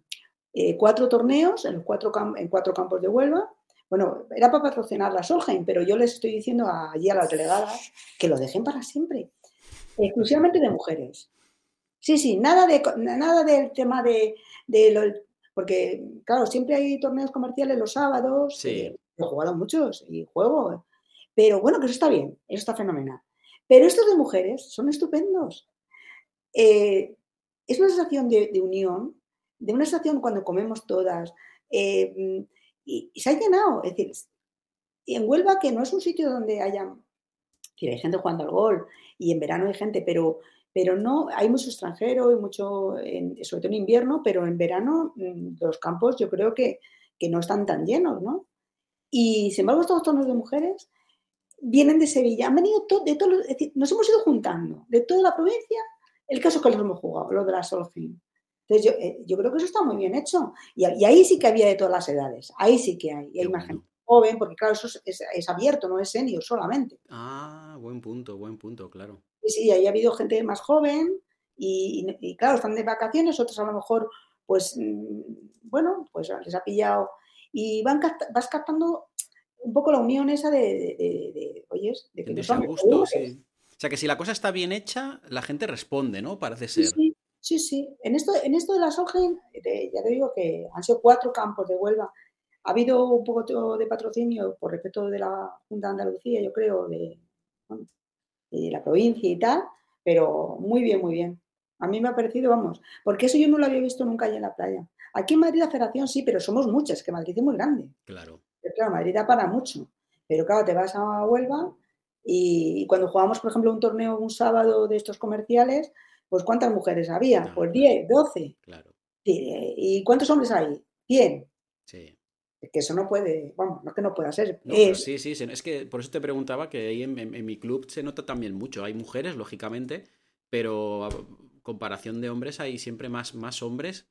eh, cuatro torneos en, los cuatro en cuatro campos de Huelva. Bueno, era para patrocinar la Solheim, pero yo les estoy diciendo allí a las delegadas que lo dejen para siempre, exclusivamente de mujeres. Sí, sí, nada, de, nada del tema de, de porque, claro, siempre hay torneos comerciales los sábados.
Sí.
He jugado muchos y juego. Pero bueno, que eso está bien, eso está fenomenal. Pero estos de mujeres son estupendos. Eh, es una sensación de, unión, de una sensación cuando comemos todas. eh, y, se ha llenado. Es decir, en Huelva, que no es un sitio donde haya, que hay gente jugando al golf y en verano hay gente, pero, pero no, hay mucho extranjero y mucho, sobre todo en invierno, pero en verano mm, los campos yo creo que, que no están tan llenos, ¿no? Y sin embargo, estos torneos de mujeres vienen de Sevilla, han venido to- de todos, los- es decir, nos hemos ido juntando de toda la provincia, el caso que los hemos jugado, lo de la Solheim. Entonces, yo, eh, yo creo que eso está muy bien hecho. Y, ahí sí que había de todas las edades, ahí sí que hay, y hay más gente joven, porque claro, eso es, es- es abierto, no es senior solamente.
Ah, buen punto, buen punto, claro.
Y sí, ahí ha habido gente más joven y, y- y, claro, están de vacaciones, otros a lo mejor, pues, mm, bueno, pues les ha pillado y van vas captando un poco la unión esa de, de, de- de, oyes, de que son
gusto, sí. O sea, que si la cosa está bien hecha, la gente responde, ¿no? Parece ser.
sí, sí, sí. En esto, en esto de la Solheim, eh, ya te digo que han sido cuatro campos de Huelva. Ha habido un poco de patrocinio por respeto de la Junta de Andalucía, yo creo, de, bueno, de la provincia y tal, pero muy bien, muy bien. A mí me ha parecido, vamos, porque eso yo no lo había visto nunca allá en la playa. Aquí en Madrid la federación sí, pero somos muchas, que Madrid es muy grande.
Claro.
Pero claro, Madrid da para mucho. Pero claro, te vas a Huelva y, y cuando jugamos, por ejemplo, un torneo un sábado de estos comerciales, pues ¿cuántas mujeres había?
No,
Pues
claro.
10, 12.
Claro.
Sí, eh, ¿Y cuántos hombres hay? 100.
Sí.
Es que eso no puede, vamos, no es que no pueda ser.
No, pero
es,
sí, sí, se- es que por eso te preguntaba que ahí en, en- en mi club se nota también mucho. Hay mujeres, lógicamente, pero a comparación de hombres hay siempre más, más hombres.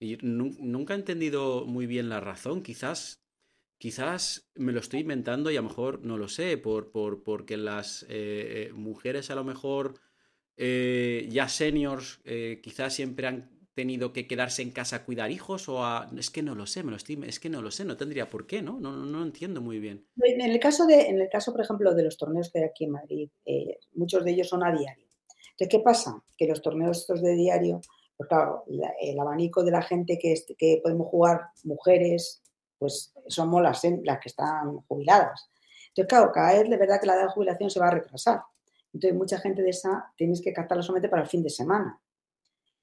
Y nu- nunca he entendido muy bien la razón. Quizás, quizás me lo estoy inventando y a lo mejor no lo sé, por, por, porque las eh, eh, mujeres a lo mejor eh, ya seniors quizás siempre han tenido que quedarse en casa a cuidar hijos o a... Es que no lo sé, me lo estoy... Es que no lo sé, no tendría por qué, ¿no? No, no, no entiendo muy bien.
En el caso, de, en el caso, por ejemplo, de los torneos que hay aquí en Madrid, muchos de ellos son a diario. Entonces, ¿qué pasa? Que los torneos estos de diario, pues claro, la- el abanico de la gente que, que podemos jugar, mujeres, pues somos las, las que están jubiladas. Entonces, claro, cada vez de verdad que la edad de jubilación se va a retrasar. Entonces, mucha gente de esa tienes que captarla solamente para el fin de semana.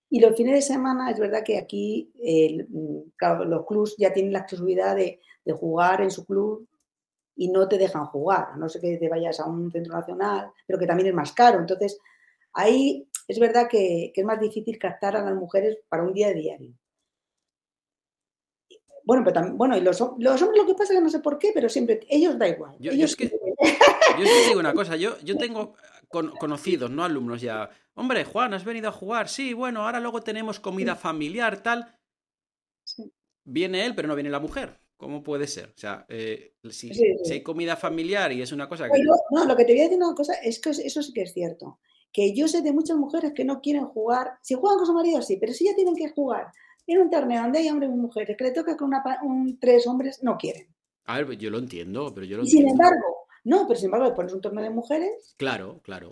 Y los fines de semana es verdad que aquí mm, claro, los clubs ya tienen la exclusividad de, de jugar en su club y no te dejan jugar, a no ser que te vayas a un centro nacional, pero que también es más caro. Entonces, ahí es verdad que, que es más difícil captar a las mujeres para un día diario. Bueno, pero también, bueno, y los, hom- los hombres lo que pasa es que no sé por qué, pero siempre, ellos da igual.
Yo- yo
ellos
es que-
siempre-
Yo es que te digo una cosa, yo, yo tengo con- conocidos, no alumnos ya. Hombre, Juan, ¿has venido a jugar? Sí, bueno, ahora luego tenemos comida familiar, tal.
Sí.
Viene él, pero no viene la mujer. ¿Cómo puede ser? O sea, eh, si,
Sí, sí.
si hay comida familiar y es una cosa que...
Pero, no, lo que te voy a decir una cosa es que eso sí que es cierto. Que yo sé de muchas mujeres que no quieren jugar. Si juegan con su marido, sí, pero si ya tienen que jugar en un torneo donde hay hombres y mujeres, que le toca con una, un, tres hombres, no quieren.
A ver, yo lo entiendo, pero yo lo
Y sin
entiendo.
embargo, no, pero sin embargo, le pones un torneo de mujeres
Claro, claro.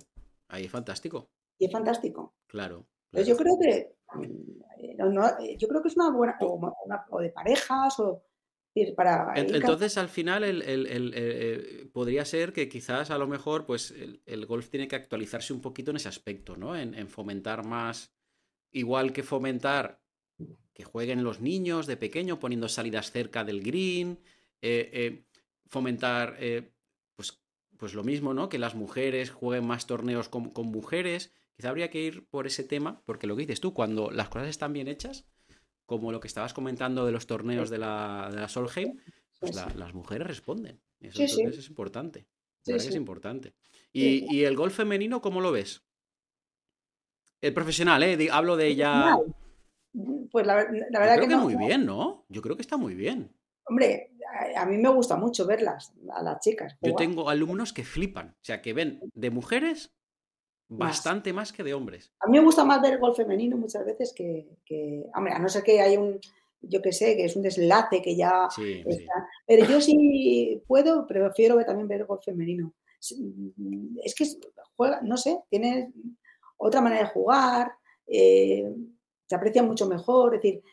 Ahí es fantástico.
y es fantástico.
Claro.
Entonces yo creo que mm, eh, no, eh, yo creo que es una buena o, una- o de parejas o para ir
Entonces, al final, el, el- el- el- podría ser que quizás a lo mejor, pues, el, el golf tiene que actualizarse un poquito en ese aspecto, ¿no? En, en fomentar más, igual que fomentar que jueguen los niños de pequeño, poniendo salidas cerca del green, eh, eh, fomentar, eh, pues, pues lo mismo, ¿no? Que las mujeres jueguen más torneos con, con mujeres. Quizá habría que ir por ese tema, porque lo que dices tú, cuando las cosas están bien hechas, como lo que estabas comentando de los torneos de la, de la Solheim, pues la- las mujeres responden. Eso
Sí, sí.
entonces es importante.
Sí,
verdad es importante. Y, y el golf femenino, ¿cómo lo ves? El profesional, ¿eh? Hablo de ya...
Profesional. Pues la, ver- la
Yo
verdad
creo
que,
que
no.
muy bien, ¿no? Yo creo que está muy bien.
Hombre, a, mí me gusta mucho verlas, a las chicas.
Yo tengo alumnos que flipan, o sea, que ven de mujeres bastante más que de hombres.
A mí me gusta más ver el gol femenino muchas veces que, que- hombre, a no ser que hay un, yo que sé, que es un deslace que ya
Sí, sí.
está. Pero yo sí puedo, prefiero también ver el gol femenino. Es que juega, no sé, tiene otra manera de jugar, eh, se aprecia mucho mejor, es decir,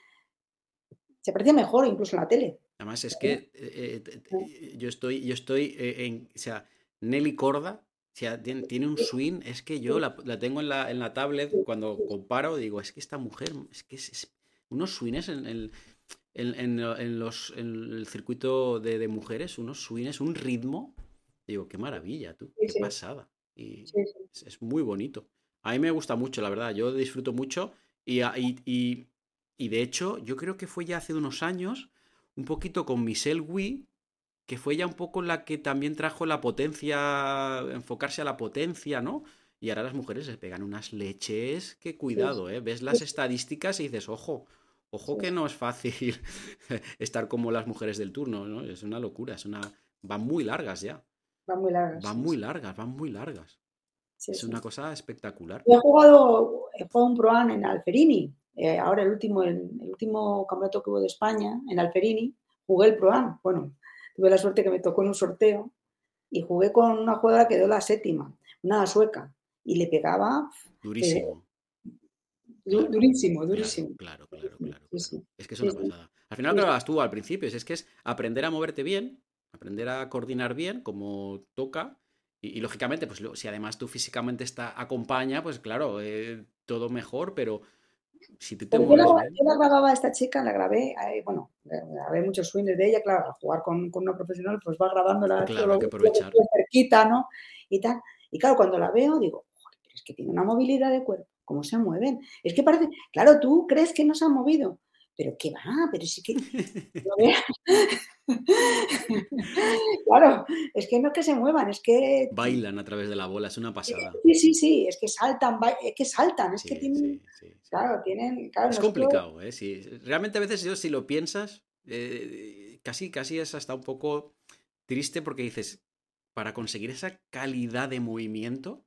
se parecía mejor incluso en la tele.
Además, es que eh, eh, yo estoy, yo estoy en. O sea, Nelly Corda. Tiene, un swing, es que yo la, tengo en la, en la, tablet, cuando comparo, digo, es que esta mujer, es que es, unos swings en, el, en, los, en el circuito de, mujeres, unos swings, un ritmo, digo, qué maravilla, tú, qué pasada. Y es, muy bonito. A mí me gusta mucho, la verdad, yo disfruto mucho y, y, y de hecho, yo creo que fue ya hace unos años, un poquito con Michelle Wii, que fue ya un poco la que también trajo la potencia, enfocarse a la potencia, ¿no? Y ahora las mujeres se pegan unas leches, que cuidado, ¿eh? Ves las estadísticas y dices, ojo, ojo que no es fácil estar como las mujeres del turno, ¿no? Es una locura, es una... Van muy largas ya.
Van muy largas.
Van muy largas, van muy largas. es una cosa espectacular.
Yo he jugado, he jugado un Proan en Alferini, eh, ahora el último, el, último campeonato que hubo de España, en Alferini, jugué el Pro Bueno, tuve la suerte que me tocó en un sorteo y jugué con una jugadora que dio la séptima, una sueca, y le pegaba.
Durísimo.
durísimo, durísimo.
Claro, claro, claro. Es que es una pasada. Al final lo que tú al principio, es, que es aprender a moverte bien, aprender a coordinar bien, como toca. Y, lógicamente, pues si además tú físicamente está, acompaña, pues claro, eh, todo mejor, pero si te
yo, la, grababa a esta chica, la grabé, bueno, grabé muchos swings de ella, claro, al jugar con, con una profesional, pues va
claro, que aprovechar.
cerquita, ¿no? Y tal. Y claro, cuando la veo, digo, pero es que tiene una movilidad de cuerpo, ¿cómo se mueven? Es que parece, claro, tú crees que no se han movido, pero qué va, pero sí que... claro, es que no es que se muevan, es que...
Bailan a través de la bola, es una pasada.
Sí, sí, sí, es que saltan, es que saltan, es que tienen... claro, tienen...
es complicado, ¿eh? Realmente a veces si lo piensas, eh, casi, casi es hasta un poco triste porque dices, para conseguir esa calidad de movimiento,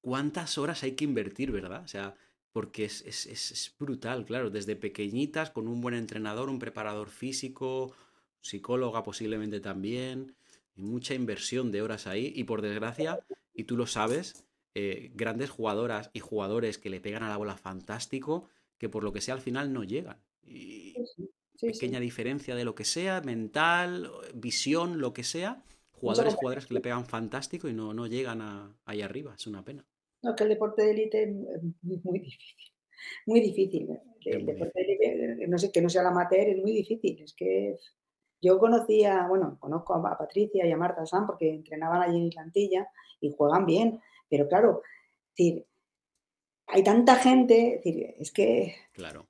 ¿cuántas horas hay que invertir, verdad? O sea porque es, brutal, claro, desde pequeñitas, con un buen entrenador, un preparador físico, psicóloga posiblemente también, y mucha inversión de horas ahí, y por desgracia, y tú lo sabes, eh, grandes jugadoras y jugadores que le pegan a la bola fantástico, que por lo que sea al final no llegan. Y pequeña diferencia de lo que sea, mental, visión, lo que sea, jugadores, jugadores que le pegan fantástico y no, no llegan a, ahí arriba, es una pena.
No, que el deporte de élite es muy difícil. Muy difícil. El deporte de élite, no sé, que no sea la amateur, es muy difícil. Es que yo conocía, bueno, conozco a Patricia y a Marta San porque entrenaban allí en Islantilla y juegan bien. Pero claro, decir, hay tanta gente, es que...
Claro.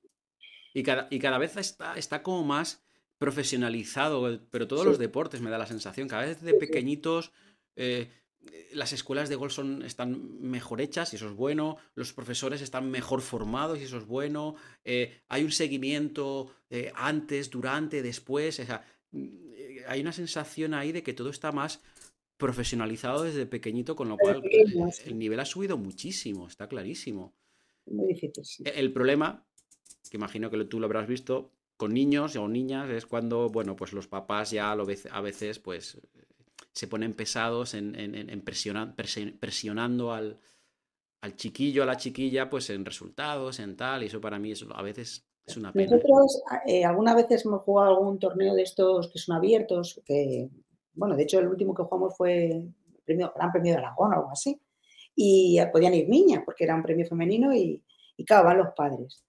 Y cada, y cada vez está, está como más profesionalizado, pero todos los deportes me da la sensación, cada vez de pequeñitos... Eh, las escuelas de golf son, están mejor hechas y eso es bueno, los profesores están mejor formados y eso es bueno, eh, hay un seguimiento eh, antes, durante, después, o sea, mm, hay una sensación ahí de que todo está más profesionalizado desde pequeñito, con lo cual el nivel ha subido muchísimo, está clarísimo.
Muy difícil.
E, el problema, que imagino que tú lo habrás visto, con niños o niñas es cuando, bueno, pues los papás ya lo a veces, pues se ponen pesados en, presionando al, chiquillo, a la chiquilla, pues en resultados, en tal, y eso para mí a veces es una pena.
Nosotros eh, algunas veces hemos jugado algún torneo de estos que son abiertos, que, bueno, de hecho el último que jugamos fue el premio, Gran Premio de Aragón o algo así, y podían ir niñas, porque era un premio femenino y, y claro, van los padres.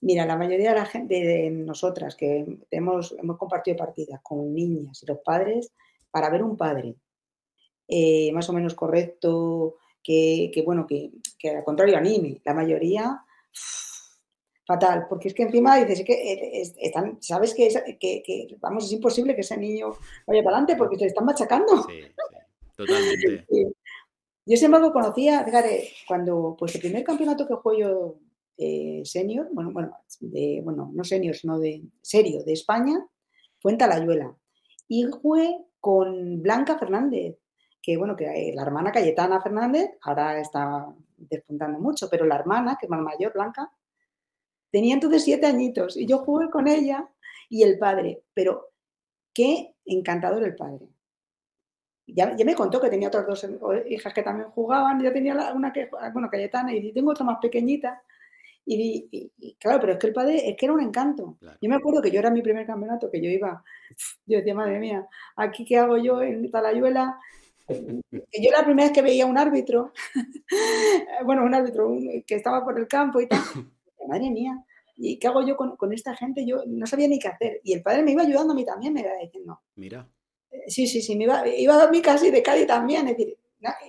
Mira, la mayoría de la gente, de nosotras que hemos, hemos compartido partidas con niñas y los padres, para ver un padre eh, más o menos correcto, que, bueno, que, al contrario anime, la mayoría fatal, porque es que encima dices, que están, sabes que, que, vamos, es imposible que ese niño vaya para adelante porque se están machacando. Sí,
totalmente.
Yo, sin embargo, conocía, fíjate, cuando, pues el primer campeonato que juego yo eh, senior, bueno, bueno, de, bueno, no senior, sino de serio, de España, fue en Talayuela. Y jugué con Blanca Fernández, que bueno, que eh, la hermana Cayetana Fernández ahora está despuntando mucho, pero la hermana, que es más mayor, Blanca, tenía entonces siete añitos y yo jugué con ella y el padre, pero qué encantador el padre. Ya, ya, me contó que tenía otras dos hijas que también jugaban, yo tenía una que, bueno, Cayetana y tengo otra más pequeñita Y, claro, pero es que el padre es que era un encanto. Yo me acuerdo que yo era mi primer campeonato, que yo iba, yo decía, madre mía, aquí qué hago yo en Talayuela, que yo la primera vez que veía un árbitro, bueno, un árbitro que estaba por el campo y tal, madre mía, ¿y qué hago yo con, esta gente? Yo no sabía ni qué hacer. Y el padre me iba ayudando a mí también, me iba diciendo.
Mira.
Eh, sí, sí, sí, me iba, iba a mí casi de Cádiz también. Es decir,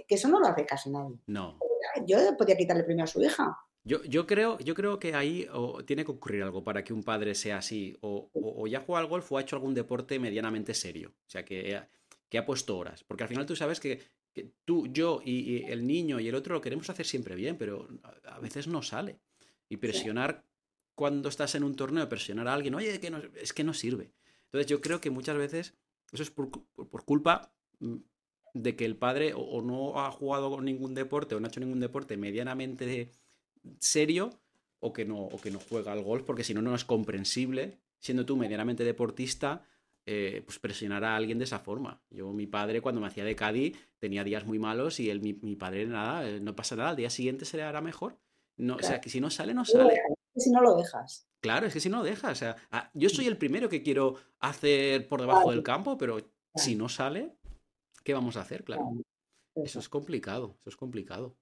que eso no lo hace casi nadie.
No.
Yo podía quitarle premio a su hija.
Yo, creo, yo creo que ahí tiene que ocurrir algo para que un padre sea así. O, ya juega al golf o ha hecho algún deporte medianamente serio. O sea, que, que ha puesto horas. Porque al final tú sabes que, tú, yo y, el niño y el otro lo queremos hacer siempre bien, pero a veces no sale. Y presionar cuando estás en un torneo, presionar a alguien, oye, que no, es que no sirve. Entonces yo creo que muchas veces eso es por, culpa mm, de que el padre o, no ha jugado ningún deporte o no ha hecho ningún deporte medianamente serio o que no, o que no juega al golf, porque si no, no es comprensible, siendo tú medianamente deportista, eh, pues presionar a alguien de esa forma. Yo, mi padre, cuando me hacía de Cádiz, tenía días muy malos y él, mi, padre, nada, eh, no pasa nada, al día siguiente se le hará mejor. No, O sea, que si no sale, no sale.
Si no lo dejas.
Claro, es que si no lo dejas. O sea, ah, yo soy el primero que quiero hacer por debajo del campo, pero si no sale, ¿qué vamos a hacer? Claro. Eso es complicado, eso es complicado.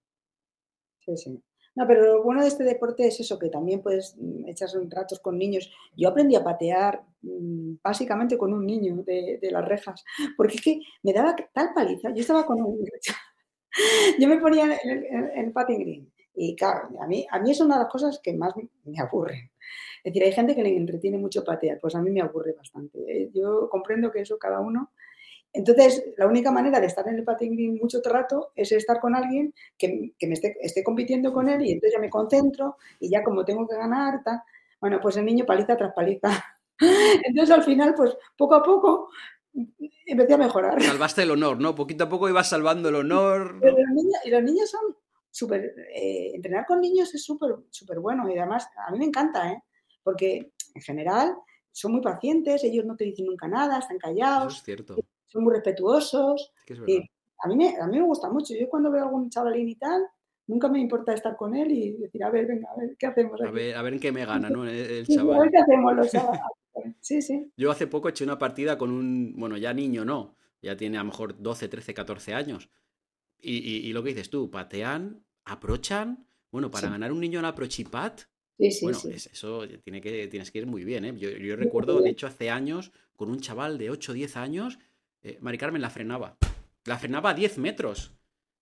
Sí, sí. No, pero lo bueno de este deporte es eso, que también puedes mm, echar ratos con niños. Yo aprendí a patear mm, básicamente con un niño de, las rejas, porque es que me daba tal paliza. Yo estaba con un... Yo me ponía en el, patting green y claro, a mí, a mí es una de las cosas que más me aburren. Es decir, hay gente que le entretiene mucho patear, pues a mí me aburre bastante. ¿eh? Yo comprendo que eso cada uno entonces, la única manera de estar en el patín mucho rato es estar con alguien que, me esté, compitiendo con él y entonces ya me concentro y ya como tengo que ganar, bueno, pues el niño paliza tras paliza. Entonces, al final, pues poco a poco empecé a mejorar.
Salvaste el honor, ¿no? Poquito a poco ibas salvando el honor.
y los niños son súper... Eh, entrenar con niños es súper súper bueno y además a mí me encanta, ¿eh? Porque en general son muy pacientes, ellos no te dicen nunca nada, están callados.
Eso es cierto
son muy respetuosos. a, mí me, a mí me gusta mucho. Yo cuando veo a algún chavalín y tal, nunca me importa estar con él y decir, a ver, venga, a ver, ¿qué hacemos?
A, ver, a ver en qué me gana, ¿no? El, chaval.
a ver qué hacemos los chavales. Sí, sí.
Yo hace poco eché una partida con un, bueno, ya niño no, ya tiene a lo mejor 12, 13, 14 años. Y, lo que dices tú, patean, aprochan. Bueno, para ganar un niño en aprochipat,
sí, sí,
bueno, eso tiene que, tienes que ir muy bien. ¿eh? Yo, yo recuerdo, de hecho, hace años, con un chaval de 8 o 10 años, eh, Mari Carmen la frenaba. La frenaba a 10 metros.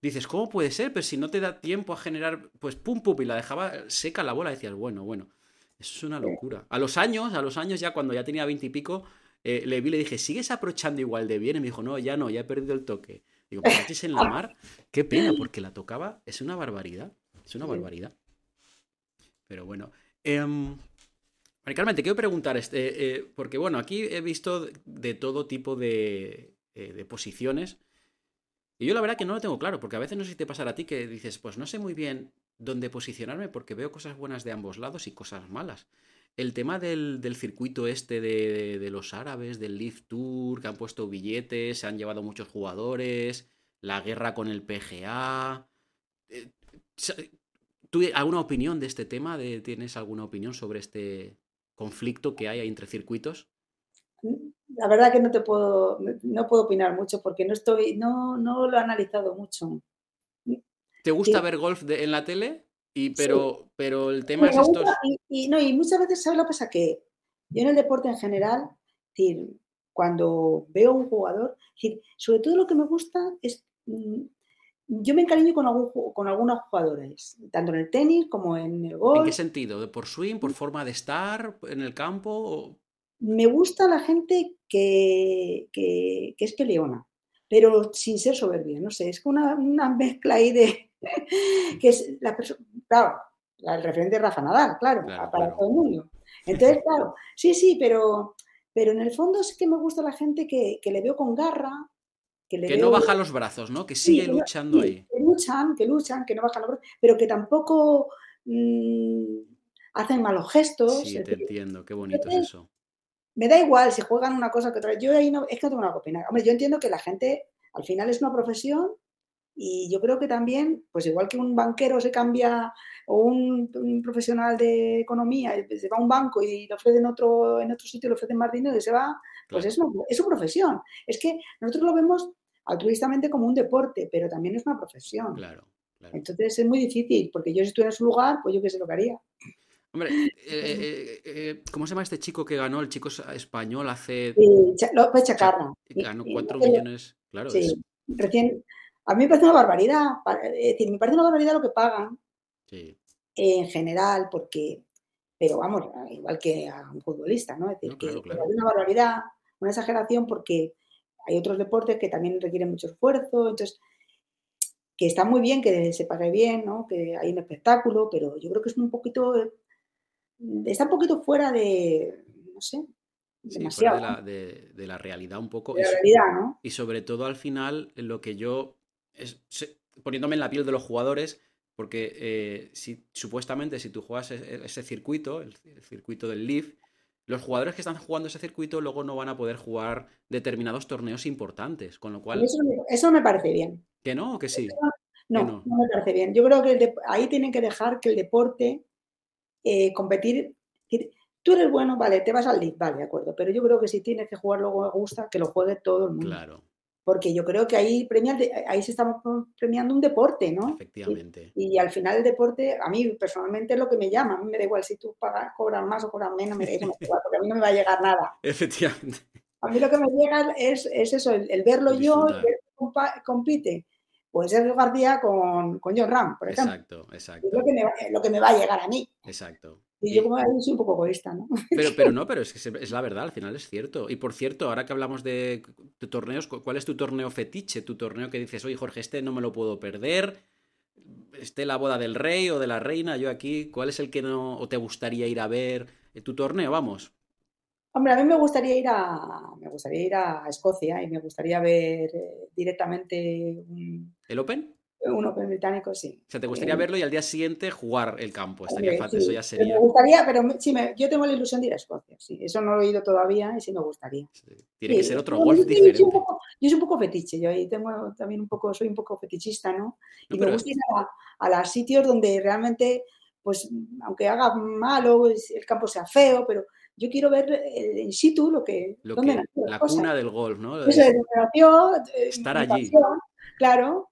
Dices, ¿cómo puede ser? Pero si no te da tiempo a generar, pues pum, pum, y la dejaba seca la bola, decías, bueno, bueno, eso es una locura. A los años, a los años ya cuando ya tenía 20 y pico, eh, le vi le dije, ¿sigues aprochando igual de bien? Y me dijo, no, ya no, ya he perdido el toque. Digo, ¿pero en la mar? Qué pena, porque la tocaba, es una barbaridad. Es una barbaridad. Pero bueno. Eh, Mari Carmen, te quiero preguntar, este, eh, porque bueno, aquí he visto de todo tipo de, eh, de posiciones. Y yo la verdad que no lo tengo claro, porque a veces no sé si te a ti que dices, pues no sé muy bien dónde posicionarme porque veo cosas buenas de ambos lados y cosas malas. El tema del, circuito este de, los árabes, del Live Tour, que han puesto billetes, se han llevado muchos jugadores, la guerra con el PGA. Eh, ¿Tú alguna opinión de este tema? ¿Tienes alguna opinión sobre este conflicto que hay entre circuitos?
La verdad que no te puedo, no puedo opinar mucho porque no estoy, no, no lo he analizado mucho.
¿Te gusta ver golf en la tele? Y, pero, pero el tema es esto.
Y, no, y muchas veces, ¿sabes lo que pasa? Que yo en el deporte en general, decir, cuando veo un jugador, decir, sobre todo lo que me gusta es. Mm, yo me encariño con, algún, con algunos jugadores, tanto en el tenis como en el golf.
¿En qué sentido? ¿Por swing? ¿Por forma de estar en el campo?
Me gusta la gente que, es peleona, pero sin ser soberbia, no sé, es una, una mezcla ahí de que es la persona, claro, el referente de Rafa Nadal, claro, para todo el mundo. Entonces, claro, sí, sí, pero, pero en el fondo sí que me gusta la gente que, le veo con garra.
Que, le no baja los brazos, ¿no? Que sigue luchando ahí.
Que luchan, que luchan, que no bajan los brazos, pero que tampoco mm, hacen malos gestos.
Sí, te entiendo, qué bonito es eso
me da igual si juegan una cosa que otra. Yo ahí no, es que no tengo nada que opinar. Hombre, yo entiendo que la gente, al final es una profesión Y yo creo que también, pues igual que un banquero se cambia o un, profesional de economía se va a un banco y le ofrecen otro, en otro sitio le ofrecen más dinero y se va, pues es, es su profesión. Es que nosotros lo vemos altruistamente como un deporte, pero también es una profesión.
Claro, claro.
Entonces es muy difícil, porque yo si estuviera en su lugar, pues yo qué sé lo que haría.
Hombre, eh, eh, eh, ¿cómo se llama este chico que ganó? El chico español hace...
López Chacarra.
Ganó cuatro millones, claro.
Sí, recién... A mí me parece una barbaridad. Es decir, me parece una barbaridad lo que pagan
sí.
en general, porque... Pero vamos, igual que a un futbolista, ¿no? Es decir, que es una barbaridad, una exageración, porque hay otros deportes que también requieren mucho esfuerzo, entonces que está muy bien que se pague bien, ¿no? que hay un espectáculo, pero yo creo que es un poquito está un poquito fuera de, no sé, demasiado.
de, la, realidad un poco.
De la realidad, ¿no?
Y sobre todo al final, lo que yo, es, poniéndome en la piel de los jugadores, porque eh, si, supuestamente si tú juegas e, e, ese, circuito, el, circuito del Leaf, los jugadores que están jugando ese circuito luego no van a poder jugar determinados torneos importantes, con lo cual...
Eso, me parece bien.
¿Que no o que sí?
No, no, no, me parece bien. Yo creo que ahí tienen que dejar que el deporte eh, competir. Tú eres bueno, vale, te vas al league, vale, de acuerdo. Pero yo creo que si tienes que jugar luego me gusta, que lo juegue todo el mundo.
Claro.
Porque yo creo que ahí, premia, ahí se estamos premiando un deporte, ¿no?
Efectivamente.
Y, al final el deporte, a mí personalmente es lo que me llama. A mí me da igual si tú pagas, cobras más o cobras menos, me da igual, porque a mí no me va a llegar nada.
Efectivamente.
A mí lo que me llega es, eso, el, verlo yo, el ver compite pues Sergio García con, con John Ram, por ejemplo.
Exacto, exacto.
Es lo que, me, lo que me va a llegar a mí.
Exacto.
Y, yo como soy un poco egoísta, ¿no?
Pero, pero no, pero es que es la verdad, al final es cierto. Y por cierto, ahora que hablamos de, torneos, ¿cuál es tu torneo fetiche? Tu torneo que dices, oye Jorge, este no me lo puedo perder, esté la boda del rey o de la reina, yo aquí, ¿cuál es el que no o te gustaría ir a ver? Tu torneo, vamos.
Hombre, a mí me gustaría ir a, me gustaría ir a Escocia y me gustaría ver eh, directamente un,
¿El Open?
Un Open británico, sí.
O sea, ¿te gustaría eh, verlo y al día siguiente jugar el campo? Estaría fácil, eso ya sería.
Me gustaría, pero sí, yo tengo la ilusión de ir a Escocia, sí. Eso no lo he ido todavía y sí me gustaría.
Tiene que ser otro golf diferente.
Yo soy, un poco, fetiche, yo ahí tengo también un poco, soy un poco fetichista, ¿no? Y me gusta ir a, a los sitios donde realmente, pues, aunque haga malo, el campo sea feo, pero yo quiero ver eh, in situ lo que...
Lo la cuna del golf, ¿no?
Eso es,
eh, Estar allí.
claro,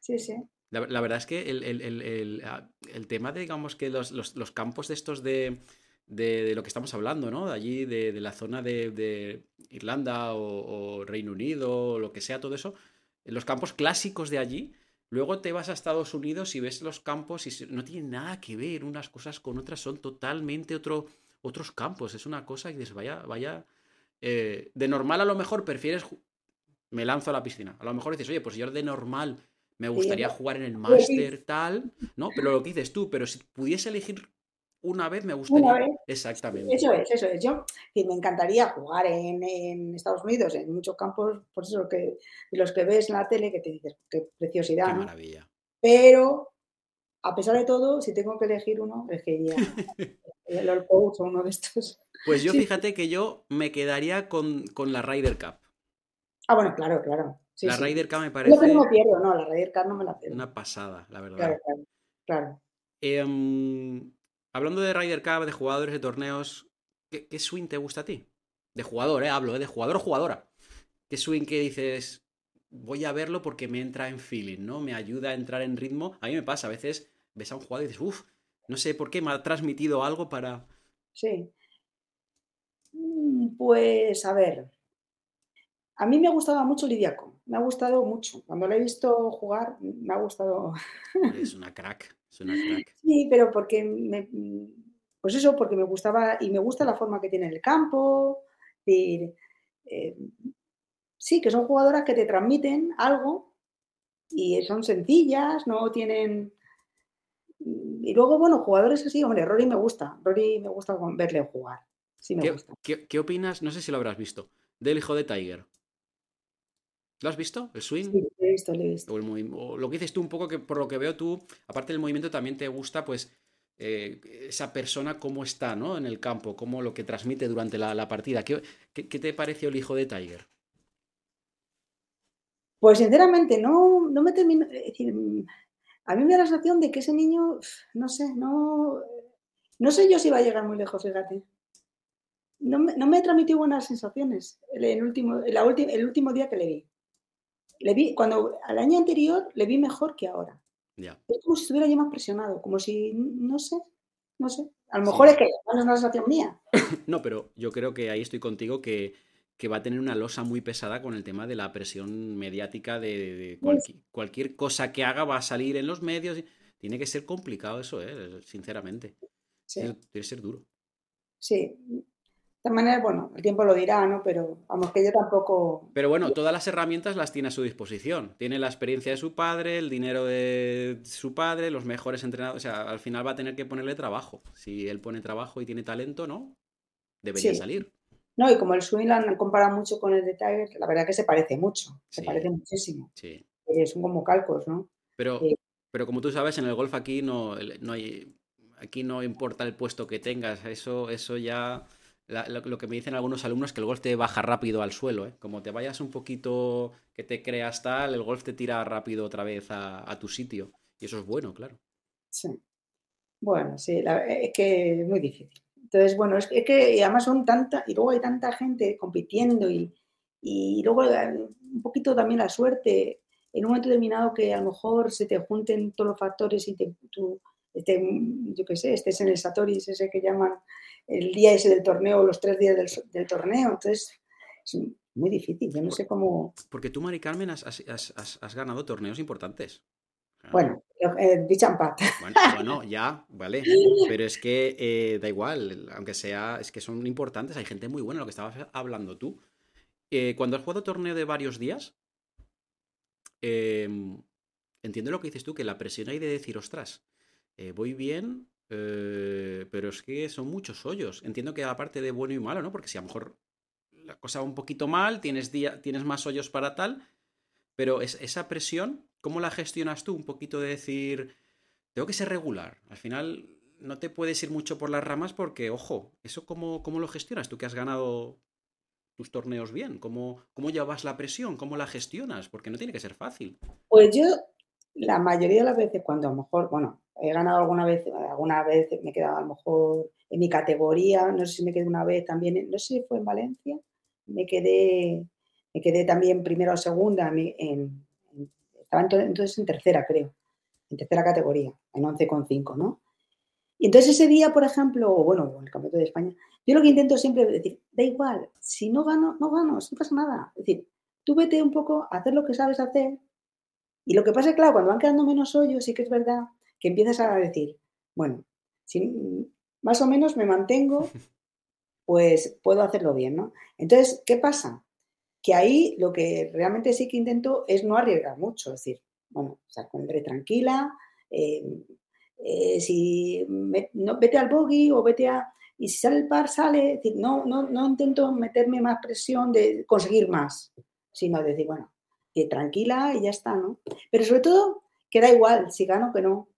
sí, sí.
La, verdad es que ah, el, tema de, digamos, que los, campos de estos de, de, lo que estamos hablando, ¿no? De allí, de, la zona de, Irlanda o, Reino Unido, o lo que sea, todo eso, los campos clásicos de allí, luego te vas a Estados Unidos y ves los campos y no tienen nada que ver unas cosas con otras, son totalmente otro otros campos. Es una cosa que dices, vaya, vaya. Eh, de normal a lo mejor prefieres. Me lanzo a la piscina. A lo mejor dices, oye, pues yo de normal me gustaría jugar en el máster, tal, ¿no? Pero lo que dices tú, pero si pudiese elegir una vez, me gustaría. Exactamente.
Eso es, eso es. Yo me encantaría jugar en, Estados Unidos, en muchos campos, por eso que los que ves en la tele, que te dices, qué preciosidad.
Qué maravilla.
Pero a pesar de todo, si tengo que elegir uno, elegiría el Coach o uno de estos.
Pues yo fíjate que yo me quedaría con, la Ryder Cup.
Ah, bueno, claro, claro.
la Ryder Cup me parece.
No que no me pierdo, no, la Ryder Cup no me la pierdo.
Una pasada, la verdad.
Claro, claro.
Em, hablando de Ryder Cup, de jugadores de torneos, ¿qué, swing te gusta a ti? De jugador, ¿eh? Hablo, ¿eh? De jugador o jugadora. ¿Qué swing que dices, voy a verlo porque me entra en feeling, ¿no? Me ayuda a entrar en ritmo. A mí me pasa, a veces ves a un jugador y dices, uff, no sé por qué me ha transmitido algo para...
Sí. Mm, pues a ver, a mí me gustaba mucho Lidiaco, me ha gustado mucho. Cuando lo he visto jugar, me ha gustado.
Es una crack, es una crack.
Sí, pero porque me, pues eso, porque me gustaba y me gusta la forma que tiene el campo. Eh, sí, que son jugadoras que te transmiten algo y son sencillas, no tienen y luego, bueno, jugadores así, hombre, Rory me gusta. Rory me gusta verle jugar. Sí me
¿Qué,
gusta.
¿qué, opinas? No sé si lo habrás visto. Del hijo de Tiger. ¿Lo has visto? ¿El swing?
Sí, lo he visto, lo he visto.
O, lo que dices tú un poco que por lo que veo tú, aparte del movimiento, también te gusta, pues, eh, esa persona cómo está, ¿no? En el campo, cómo lo que transmite durante la, partida. ¿Qué, te pareció el hijo de Tiger?
Pues sinceramente, no, no me termino. Es decir, a mí me da la sensación de que ese niño, no sé, no. No sé yo si va a llegar muy lejos, fíjate. No me, no me transmitió buenas sensaciones el, último, la el último día que le vi. Le vi, cuando al año anterior le vi mejor que ahora. Es como si estuviera ya más presionado, como si, no sé, no sé. A lo mejor es que no es una sensación mía.
No, pero yo creo que ahí estoy contigo que, va a tener una losa muy pesada con el tema de la presión mediática de, cualquier cosa que haga va a salir en los medios. Tiene que ser complicado eso, ¿eh? sinceramente. Sí. Tiene que ser duro.
Sí, de manera, bueno, el tiempo lo dirá, ¿no? Pero vamos, que yo tampoco.
Pero bueno, todas las herramientas las tiene a su disposición. Tiene la experiencia de su padre, el dinero de su padre, los mejores entrenados. O sea, al final va a tener que ponerle trabajo. Si él pone trabajo y tiene talento, ¿no? Debería salir.
No, y como el swing lo han comparado mucho con el de Tiger, la verdad que se parece mucho. Se parece muchísimo. Sí. Eh, son como calcos, ¿no?
Pero, eh, pero como tú sabes, en el golf aquí no, no hay. Aquí no importa el puesto que tengas. Eso, eso ya lo, que me dicen algunos alumnos es que el golf te baja rápido al suelo. ¿eh? Como te vayas un poquito, que te creas tal, el golf te tira rápido otra vez a, tu sitio. Y eso es bueno, claro.
Sí. Bueno, sí, es que es muy difícil. Entonces, bueno, es que, además son tanta, y luego hay tanta gente compitiendo y, y luego eh, un poquito también la suerte, en un momento determinado que a lo mejor se te junten todos los factores y te, tú, este, yo qué sé, estés en el Satoris, ese que llaman el día ese del torneo, los tres días del, torneo. Entonces, es muy difícil. Yo no sé cómo.
Porque tú, Mari Carmen, has, ganado torneos importantes.
Bueno, eh,
Bueno, ya, vale. Pero es que eh, da igual, aunque sea, es que son importantes. Hay gente muy buena, lo que estabas hablando tú. Eh, cuando has jugado torneo de varios días, em, entiendo lo que dices tú, que la presión hay de decir, ostras, voy bien, eh, pero es que son muchos hoyos. Entiendo que aparte de bueno y malo, ¿no? Porque si a lo mejor la cosa va un poquito mal, tienes, día, tienes más hoyos para tal, pero es, esa presión, ¿cómo la gestionas tú? Un poquito de decir, tengo que ser regular. Al final no te puedes ir mucho por las ramas porque, ojo, ¿eso cómo, cómo lo gestionas? Tú que has ganado tus torneos bien, ¿cómo, ¿cómo llevas la presión? ¿Cómo la gestionas? Porque no tiene que ser fácil.
Pues yo, la mayoría de las veces, cuando a lo mejor, bueno, he ganado alguna vez, alguna vez me he quedado a lo mejor en mi categoría, no sé si me quedé una vez también, no sé si fue en Valencia, me quedé, me quedé también primero o segunda, en, estaba entonces en tercera, creo, en tercera categoría, en 11,5, ¿no? Y entonces ese día, por ejemplo, o bueno, en el Campeonato de España, yo lo que intento siempre es decir, da igual, si no gano, no gano, no pasa nada. Es decir, tú vete un poco a hacer lo que sabes hacer. Y lo que pasa es, claro, cuando van quedando menos hoyos, sí que es verdad que empiezas a decir, bueno, si más o menos me mantengo, pues puedo hacerlo bien, ¿no? Entonces, ¿qué pasa? Que ahí lo que realmente sí que intento es no arriesgar mucho, es decir, bueno, o sea, tranquila, eh, eh, si no, vete al bogey o vete a... Y si sale el par, sale, no, no, no intento meterme más presión de conseguir más, sino decir, bueno, tranquila y ya está, ¿no? Pero sobre todo, que da igual si gano o que no,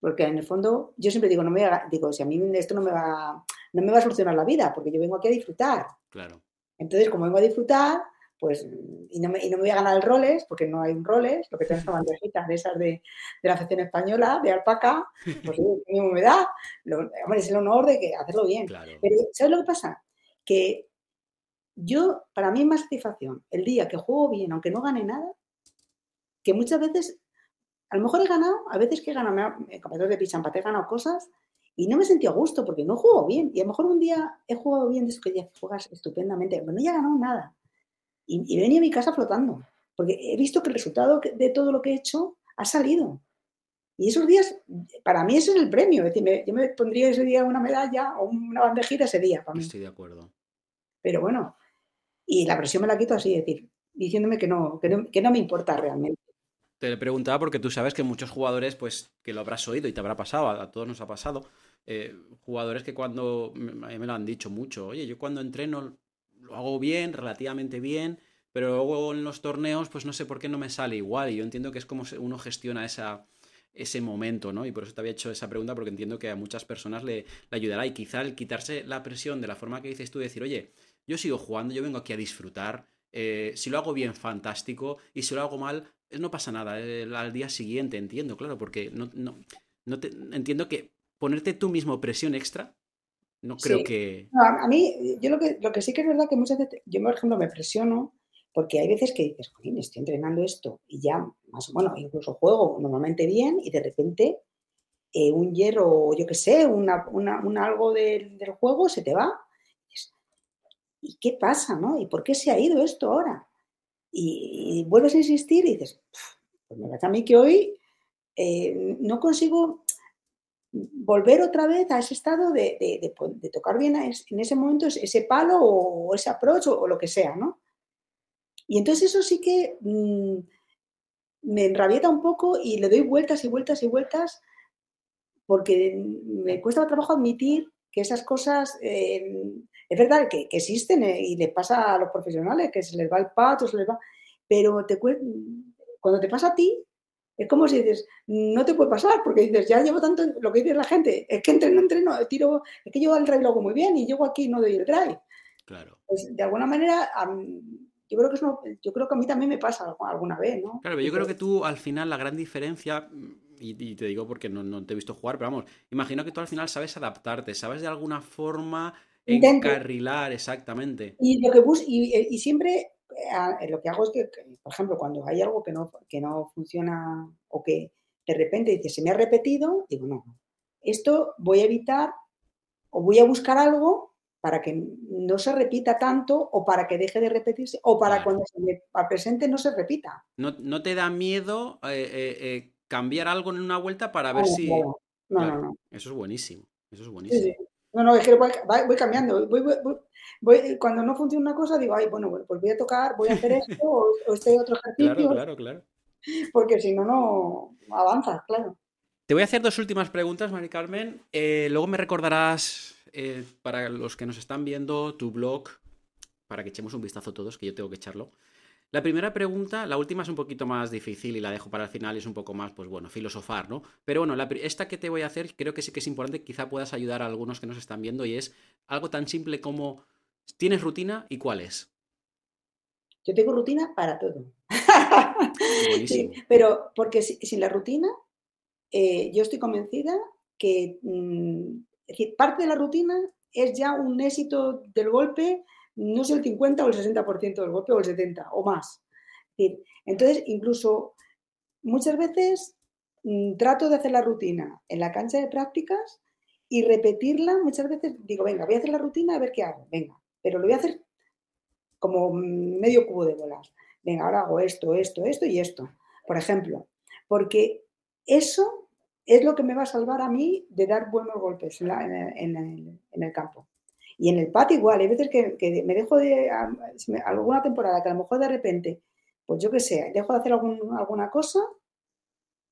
porque en el fondo, yo siempre digo, no me digo, si a mí esto no me va, no me va a solucionar la vida, porque yo vengo aquí a disfrutar.
Claro.
Entonces, como vengo a disfrutar, pues, y no me, y no me voy a ganar el roles, porque no hay un roles, lo que tengo es una bandejita de esas de, de, la afición española, de alpaca, pues mismo me da, hombre, es el honor de que hacerlo bien. Pero, ¿sabes lo que pasa? Que yo, para mí es más satisfacción el día que juego bien, aunque no gane nada, que muchas veces a lo mejor he ganado, a veces que he ganado, en campeonatos de pichampate he ganado cosas y no me sentí a gusto porque no juego bien. Y a lo mejor un día he jugado bien de eso que ya juegas estupendamente, pero no he ganado nada. Y, he venido a mi casa flotando, porque he visto que el resultado de todo lo que he hecho ha salido. Y esos días, para mí ese es el premio. Es decir, yo me pondría ese día una medalla o una bandejita ese día. Para mí.
Estoy de acuerdo.
Pero bueno, y la presión me la quito así, es decir, diciéndome que no, que no, que no me importa realmente.
Te preguntaba porque tú sabes que muchos jugadores, pues, que lo habrás oído y te habrá pasado, a, todos nos ha pasado, eh, jugadores que cuando, me, me lo han dicho mucho, oye, yo cuando entreno lo hago bien, relativamente bien, pero luego en los torneos, pues no sé por qué no me sale igual. Y yo entiendo que es como uno gestiona esa, ese momento, ¿no? Y por eso te había hecho esa pregunta, porque entiendo que a muchas personas le, le, ayudará. Y quizá el quitarse la presión de la forma que dices tú, decir, oye, yo sigo jugando, yo vengo aquí a disfrutar, eh, si lo hago bien, fantástico, y si lo hago mal, no pasa nada, al día siguiente, entiendo, claro, porque no, no, no te, entiendo que ponerte tú mismo presión extra, no creo que...
a mí, yo lo que, lo que sí que es verdad que muchas veces, yo por ejemplo me presiono, porque hay veces que dices, joder, estoy entrenando esto y ya, más bueno, incluso juego normalmente bien y de repente eh, un hierro, yo qué sé, una, un algo del, juego se te va. ¿Y qué pasa, no? ¿Y por qué se ha ido esto ahora? Y, vuelves a insistir y dices, pues me parece a mí que hoy eh, no consigo volver otra vez a ese estado de, tocar bien en ese momento ese palo o, ese approach o, lo que sea, ¿no? Y entonces eso sí que mm, me enrabieta un poco y le doy vueltas y vueltas y vueltas porque me cuesta trabajo admitir que esas cosas, eh, es verdad que, existen eh, y le pasa a los profesionales, que se les va el pato, se les va, pero te, cuando te pasa a ti, es como si dices, no te puede pasar, porque dices, ya llevo tanto, lo que dice la gente, es que entreno, entreno, tiro, es que yo el drive lo hago muy bien y llego aquí y no doy el drive.
Claro.
Pues de alguna manera, yo creo que yo creo que a mí también me pasa alguna vez, ¿no?
Claro, pero yo creo que tú al final la gran diferencia y, te digo porque no, te he visto jugar, pero vamos, imagino que tú al final sabes adaptarte, sabes de alguna forma encarrilar, exactamente.
Y lo que bus y, eh, y, siempre eh, lo que hago es que, por ejemplo, cuando hay algo que no, que no funciona o que de repente dice se me ha repetido, digo, no, esto voy a evitar o voy a buscar algo para que no se repita tanto o para que deje de repetirse o para cuando se me presente no se repita.
No, no te da miedo eh, cambiar algo en una vuelta para ver si.
No, no, no,
Eso es buenísimo. Eso es buenísimo.
No, no, es que voy, cambiando. Voy, cuando no funciona una cosa, digo, ay, bueno, pues voy a tocar, voy a hacer esto o, este otro ejercicio.
Claro, claro, claro.
Porque si no, no avanzas, claro.
Te voy a hacer dos últimas preguntas, Mari Carmen. Eh, luego me recordarás, eh, para los que nos están viendo, tu blog, para que echemos un vistazo todos, que yo tengo que echarlo. La primera pregunta, la última es un poquito más difícil y la dejo para el final es un poco más, pues bueno, filosofar, ¿no? Pero bueno, esta que te voy a hacer creo que sí que es importante, quizá puedas ayudar a algunos que nos están viendo y es algo tan simple como, ¿tienes rutina y cuál es?
Yo tengo rutina para todo. sí, pero porque sin la rutina, eh, yo estoy convencida que mm, parte de la rutina es ya un éxito del golpe no es el 50 o el 60% del golpe o el 70 o más. Entonces, incluso muchas veces mm, trato de hacer la rutina en la cancha de prácticas y repetirla muchas veces, digo, venga, voy a hacer la rutina a ver qué hago, venga, pero lo voy a hacer como medio cubo de bolas. Venga, ahora hago esto, esto, esto y esto, por ejemplo, porque eso es lo que me va a salvar a mí de dar buenos golpes en el campo. Y en el patio igual, hay veces que, me dejo de alguna temporada que a lo mejor de repente, pues yo qué sé, dejo de hacer alguna cosa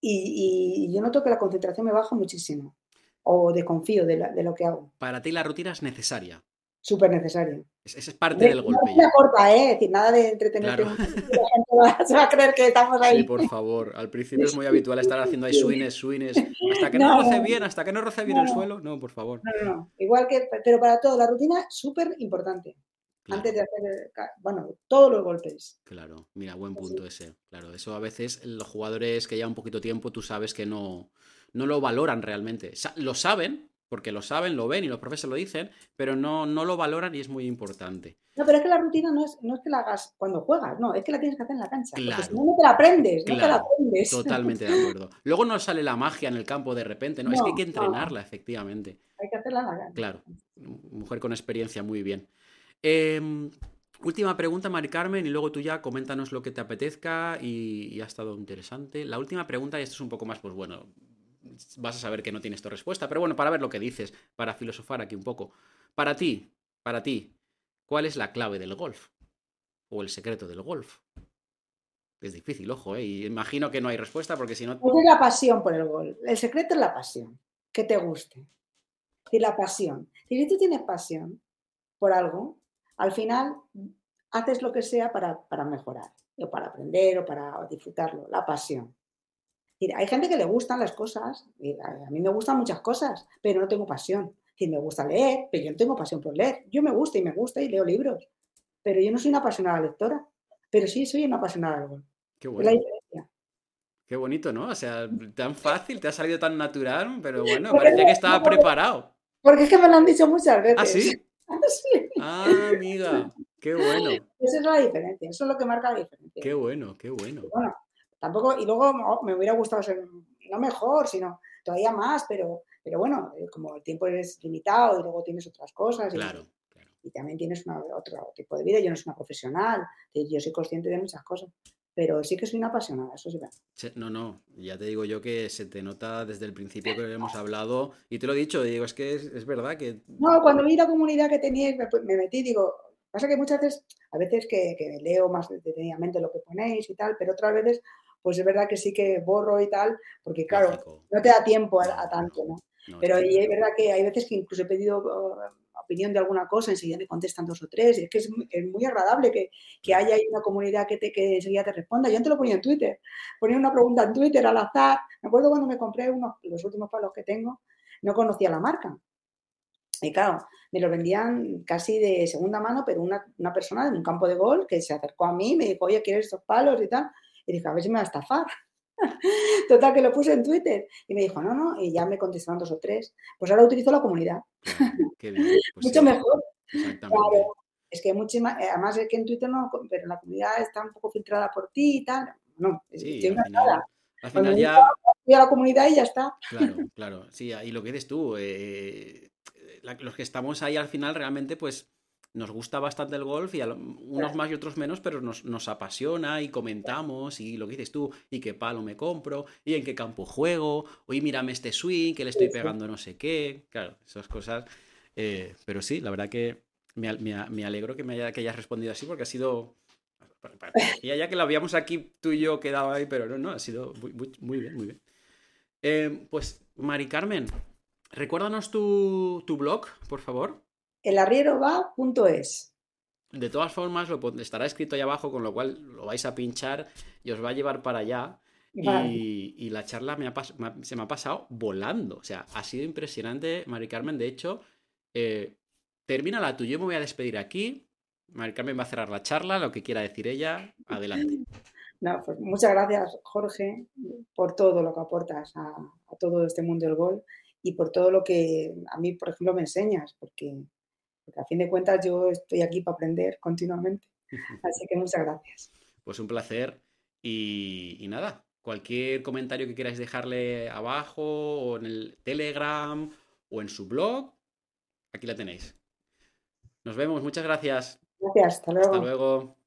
y, yo noto que la concentración me baja muchísimo o desconfío de, de lo que hago.
Para ti la rutina es necesaria
súper necesario.
Ese es parte del golpe.
No corta, ¿eh? Es decir, nada de entretenerte. se va a creer que estamos ahí.
Sí, por favor. Al principio es muy habitual estar haciendo ahí swings, swings. Hasta que no, roce bien, hasta que no roce bien el suelo. No, por favor.
No, no, Igual que, pero para todo, la rutina súper importante. Antes de hacer, bueno, todos los golpes.
Claro, mira, buen punto ese. Claro, eso a veces los jugadores que llevan un poquito tiempo, tú sabes que no, no lo valoran realmente. Lo saben, porque lo saben, lo ven y los profesores lo dicen, pero no, no lo valoran y es muy importante.
No, pero es que la rutina no es, no es que la hagas cuando juegas, no, es que la tienes que hacer en la cancha. Claro. Porque si no, no te la aprendes, no te la aprendes.
Totalmente de acuerdo. Luego no sale la magia en el campo de repente, no, es que hay que entrenarla, efectivamente.
Hay que hacerla en la cancha.
Claro, mujer con experiencia, muy bien. Em, última pregunta, Mari Carmen, y luego tú ya coméntanos lo que te apetezca y, y, ha estado interesante. La última pregunta, y esto es un poco más, pues bueno, vas a saber que no tienes tu respuesta. Pero bueno, para ver lo que dices, para filosofar aquí un poco. Para ti, para ti, ¿cuál es la clave del golf? ¿O el secreto del golf? Es difícil, ojo, ¿eh? Y imagino que no hay respuesta porque si no...
Pues es la pasión por el golf. El secreto es la pasión. Que te guste. Y la pasión. Si tú tienes pasión por algo, al final haces lo que sea para, para mejorar, o para aprender, o para disfrutarlo. La pasión hay gente que le gustan las cosas, a mí me gustan muchas cosas, pero no tengo pasión. Y me gusta leer, pero yo no tengo pasión por leer. Yo me gusta y me gusta y leo libros, pero yo no soy una apasionada lectora. pero sí soy una apasionada golf.
Qué
Es la
bueno.
diferencia.
Qué bonito, ¿no? O sea, tan fácil, te ha salido tan natural, pero bueno,
Porque
parecía que estaba preparado.
Porque es que me lo han dicho muchas veces.
¿Ah, sí?
Sí,
Ah, amiga, qué bueno,
Esa es la diferencia, eso es lo que marca la diferencia.
qué bueno, qué bueno.
Bueno, tampoco, y luego no, me hubiera gustado ser, no mejor, sino todavía más, pero, pero bueno, eh, como el tiempo es limitado y luego tienes otras cosas y,
Claro, claro.
y también tienes una- otro tipo de vida, yo no soy una profesional, yo soy consciente de muchas cosas, pero sí que soy una apasionada, eso sí.
No, no, ya te digo yo que se te nota desde el principio que hemos hablado y te lo he dicho, digo, es que es, es verdad que...
No, cuando vi la comunidad que teníais, me, me metí, digo, pasa que muchas veces, a veces que, que leo más detenidamente lo que ponéis y tal, pero otras veces, pues es verdad que sí que borro y tal, porque claro,
Lógico.
no te da tiempo a, tanto, ¿no?
no,
Pero es verdad que hay veces que incluso he pedido uh, opinión de alguna cosa, enseguida me contestan dos o tres, y es que es, muy- es muy agradable que, que haya una comunidad que, te, que enseguida te responda. Yo antes lo ponía en Twitter, ponía una pregunta en Twitter al azar. Me acuerdo cuando me compré unos, los últimos palos que tengo, no conocía la marca. Y claro, me lo vendían casi de segunda mano, pero una, una persona de un campo de golf que se acercó a mí y me dijo, oye, ¿quieres estos palos y tal? Y dije, a ver si me va a estafar. Total, que lo puse en Twitter. Y me dijo, no, no, y ya me contestaron dos o tres. Pues ahora utilizo la comunidad.
Claro, qué bien. Pues
Mucho
sí,
mejor.
Exactamente.
Claro. Es que muchísimas, además es que en Twitter no, pero la comunidad está un poco filtrada por ti y tal. No,
Sí,
estoy
al final,
encantada.
al final ya...
Voy a la comunidad y ya está.
Claro, claro. Sí, y lo que dices tú, eh, la- los que estamos ahí al final realmente, pues nos gusta bastante el golf y a lo- unos más y otros menos, pero nos, nos apasiona y comentamos y lo que dices tú, y qué palo me compro, y en qué campo juego, oye, mírame este swing, que le estoy pegando no sé qué. Claro, esas cosas. eh, pero sí, la verdad que me, me alegro que, me haya, que hayas respondido así porque ha sido... Parecía ya que lo habíamos aquí tú y yo quedado ahí, pero no, no, ha sido muy, muy, muy bien, muy bien. Eh, pues, Mari Carmen, recuérdanos tu, tu blog, por favor.
Elarrieroba.es.
De todas formas, lo estará escrito ahí abajo, con lo cual lo vais a pinchar y os va a llevar para allá.
Vale.
Y, y la charla me ha pas- me ha- se me ha pasado volando. O sea, ha sido impresionante, Mari Carmen. De hecho, eh, termina la tuya. Yo me voy a despedir aquí. Mari Carmen va a cerrar la charla, lo que quiera decir ella. Adelante.
No, pues muchas gracias, Jorge, por todo lo que aportas a, a todo este mundo del golf y por todo lo que a mí, por ejemplo, me enseñas, porque, porque a fin de cuentas yo estoy aquí para aprender continuamente. Así que muchas gracias.
Pues un placer. Y, y nada, cualquier comentario que queráis dejarle abajo, o en el Telegram, o en su blog, aquí la tenéis. Nos vemos, muchas gracias.
Gracias, hasta luego.
Hasta luego.